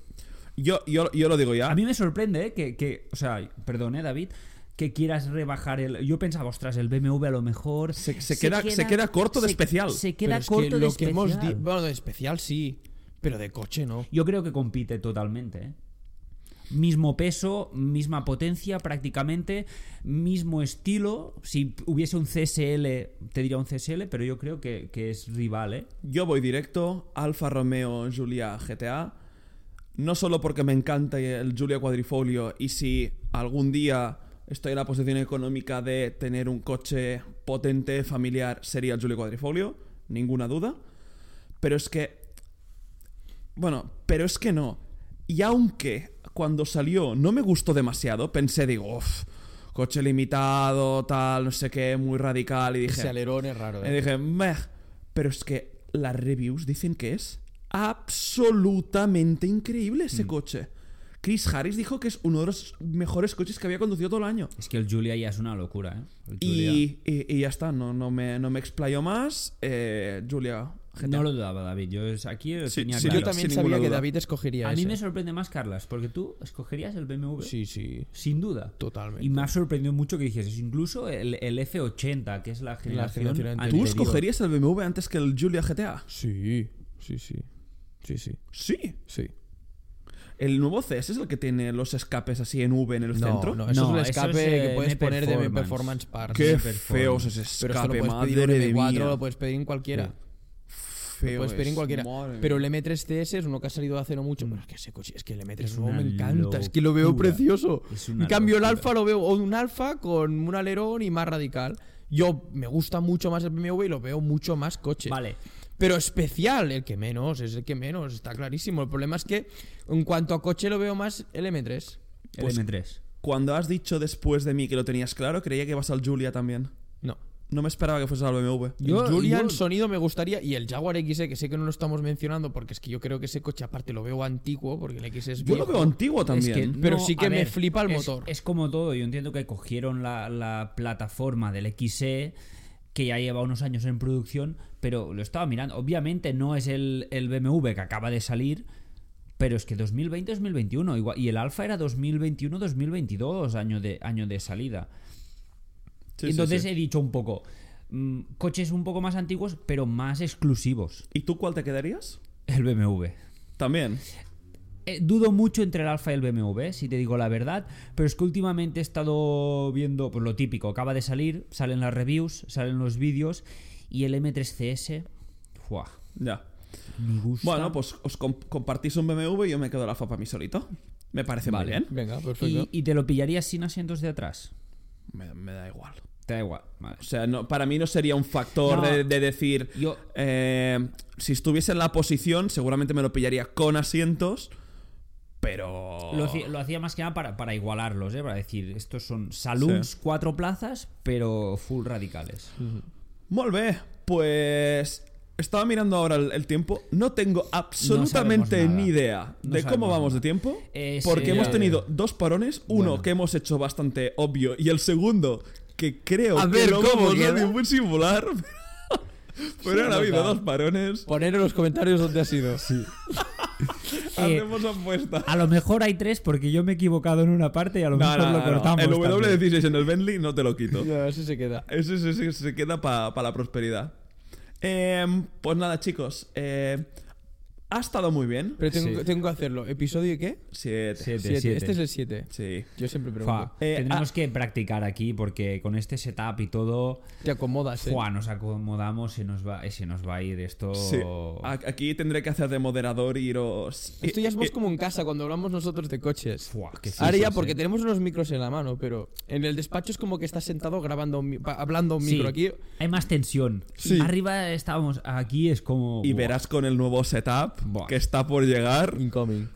Yo, yo, yo lo digo ya. A mí me sorprende ¿eh? que, que- o sea, perdón, ¿eh, David, que quieras rebajar el. Yo pensaba, ostras, el BMW a lo mejor. Se- se queda- se queda corto de se- especial. Se Pero queda es que corto de lo que hemos especial. Bueno, de especial sí, pero de coche no. Yo creo que compite totalmente, ¿eh? Mismo peso, misma potencia prácticamente, mismo estilo. Si hubiese un CSL, te diría un CSL, pero yo creo que, que es rival, ¿eh? Yo voy directo, Alfa Romeo Giulia GTA. No solo porque me encanta el Giulia Quadrifolio y si algún día estoy en la posición económica de tener un coche potente, familiar, sería el Giulia Quadrifolio, ninguna duda. Pero es que... Bueno, pero es que no. Y aunque cuando salió no me gustó demasiado. Pensé, digo, uff, coche limitado, tal, no sé qué, muy radical. Y dije, Ese alerón es raro, y ¿eh? dije, meh. Pero es que las reviews dicen que es absolutamente increíble ese Mm. coche. Chris Harris dijo que es uno de los mejores coches que había conducido todo el año. Es que el Julia ya es una locura, ¿eh? Y, y- y ya está, no, no, me, no me explayo más. Eh, Julia, GTA. No lo dudaba, David. Yo es- aquí lo Sí, tenía sí, claro. Yo también sin sabía que duda. David escogería A mí me sorprende más, Carlas, porque tú escogerías el BMW. Sí, sí, Sin duda. totalmente. Y me ha sorprendido mucho que dijeses incluso el, el F80, que es la generación, generación anterior. ¿Tú escogerías el BMW antes que el Julia GTA? Sí, sí, sí. Sí, sí, Sí. sí. El nuevo CS es el que tiene los escapes así en V en el No, centro. no, eso No, es un eso escape es, eh, que puedes poner de Performance. Parts. Qué feos ese Pero esto lo escape, pedir madre en de M4, mía. lo puedes pedir en cualquiera. Sí. Feo Lo puedes pedir en es, cualquiera. madre Pero el mía. M3CS es uno que ha salido hace no mucho. Pero es que ese coche, es que el M3 Es nuevo me encanta. Es que lo veo precioso. En cambio, el. Alfa lo veo o un Alfa con un alerón y más radical. Yo me gusta mucho más el BMW y lo veo mucho más coche. Vale. Pero especial, el que menos, es el que menos, está clarísimo. El problema es que en cuanto a coche lo veo más el M3. El Pues- M3. Cuando has dicho después de mí que lo tenías claro, creía que ibas al Julia también. No. Me esperaba que fuese al BMW. Yo- el Julian yo- sonido me gustaría y el Jaguar XE que sé que no lo estamos mencionando porque es que yo creo que ese coche aparte lo veo antiguo porque el X es Yo lo veo antiguo también. Es que Pero no, sí que me ver, flipa el es- motor. Es como todo. Yo entiendo que cogieron la, la plataforma del XE, que ya lleva unos años en producción, pero lo estaba mirando. Obviamente no es el, el BMW que acaba de salir, pero es que 2020-2021. igual- Y el Alfa era 2021-2022, año de, año de salida. Sí, Entonces sí. he dicho un poco. mm, coches un poco más antiguos, pero más exclusivos. ¿Y tú cuál te quedarías? El BMW. También. Eh, dudo mucho entre el Alfa y el BMW, si te digo la verdad, pero es que últimamente he estado viendo pues, lo típico, acaba de salir, salen las reviews, salen los vídeos y el M3CS, ¡fua! Ya. Me gusta. Bueno, pues os com- compartís un BMW y yo me quedo el Alfa para mí solito. Me parece Vale. muy bien. Venga, ¿Y, perfecto. y te lo pillarías sin asientos de atrás? Me, me da igual. Te da igual, vale. O sea, no, para mí no sería un factor No. de, de decir. Yo, eh, si estuviese en la posición, seguramente me lo pillaría con asientos. Pero. lo, hacía, lo hacía más que nada para, para igualarlos, ¿eh? para decir, estos son saloons, Sí. cuatro plazas, pero full radicales. Bé, pues. Estaba mirando ahora el, el tiempo. No tengo absolutamente ni idea No de cómo vamos nada. de tiempo. Porque eh, hemos tenido dos parones. Uno bueno. que hemos hecho bastante obvio y el segundo que creo A que ver, lo ¿cómo queda? muy simular. Pero han Sí, habido dos parones. Poner en los comentarios dónde ha sido. Sí. Eh, Hacemos apuesta. A lo mejor hay tres porque yo me he equivocado en una parte y a lo No, mejor no, lo no, no. cortamos. El también. W16 en el Bentley no te lo quito. No, ese se queda. Ese, ese- ese se queda para la prosperidad. Em, pues nada, chicos. eh, ha estado muy bien. Pero tengo, Sí. tengo que hacerlo. ¿Episodio qué? Siete. Siete, Siete. siete. Este es el 7. Sí. Yo siempre pregunto. Eh, tendremos ah. que practicar aquí porque con este setup y todo, Te acomodas, ¿eh? fua, nos acomodamos y nos va, y se nos va a ir esto. Sí. Aquí tendré que hacer de moderador y iros. Esto ya más y- como en casa cuando hablamos nosotros de coches. Fua, qué Ahora ya porque eh. tenemos unos micros en la mano, pero en el despacho es como que estás sentado grabando, hablando un Sí, micro aquí. Hay más tensión. Sí. Arriba estábamos, aquí es como. Y verás con el nuevo setup Buah. que está por llegar. Incoming.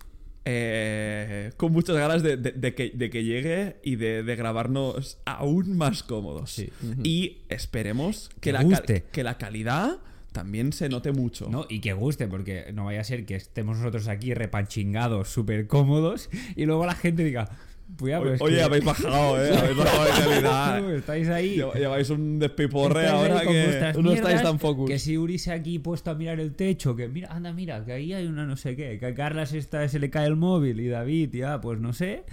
eh, con muchas ganas de, de- de que, de que llegue y de, grabarnos aún más cómodos. Sí. Y esperemos que, Que la, guste. que la calidad también se note mucho. No, y que guste, porque no vaya a ser que estemos nosotros aquí repanchingados, súper cómodos, y luego la gente diga, O- Oye, que- habéis bajado, ¿eh? Habéis bajado de calidad. Estáis ahí. Lle- Lleváis un despiporre ahora que... No estáis tan focus. Que si Uri se ha aquí puesto a mirar el techo, que mira, anda, mira, que ahí hay una no sé qué, que a Carlas esta se le cae el móvil y David, ya, pues no sé.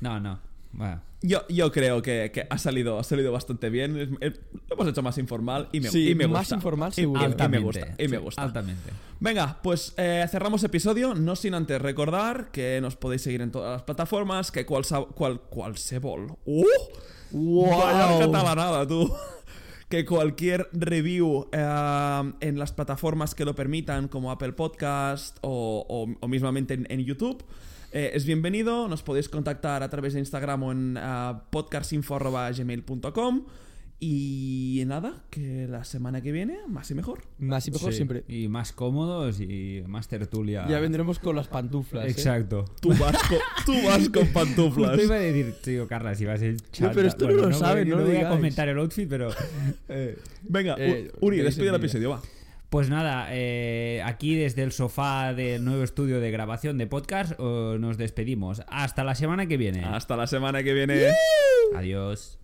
No, no. Bueno, Yo, yo creo que, que ha, salido, ha salido bastante bien. Es- es- lo hemos hecho más informal y me, Sí, y me más gusta. informal Y- seguro. y- y me altamente. gusta. Y me sí, gusta. Altamente. Venga, pues eh, cerramos episodio, no sin antes recordar que nos podéis seguir en todas las plataformas, que cual, cual, qualsevol... ¡Uh! Vaya catalanada, tú. que cualquier review eh, en las plataformas que lo permitan, como Apple Podcast o, o, o mismamente en, en YouTube, eh, es bienvenido. Nos podéis contactar a través de Instagram o en uh, podcastinfo.gmail.com Y nada, que la semana que viene, más y mejor. Más y mejor Sí, siempre. Y más cómodos y más tertulia. Ya vendremos con las pantuflas. ¿eh? Exacto. Tú vas con, tú vas con pantuflas. Justo iba a decir, tío, Carla, si vas a ir pero esto no lo saben, voy, no lo voy a comentar el outfit, pero... eh, Venga, Eh, Uri, veis despide el episodio, va. Pues nada, eh, aquí desde el sofá del nuevo estudio de grabación de podcast eh, nos despedimos. Hasta la semana que viene. Hasta la semana que viene. Adiós.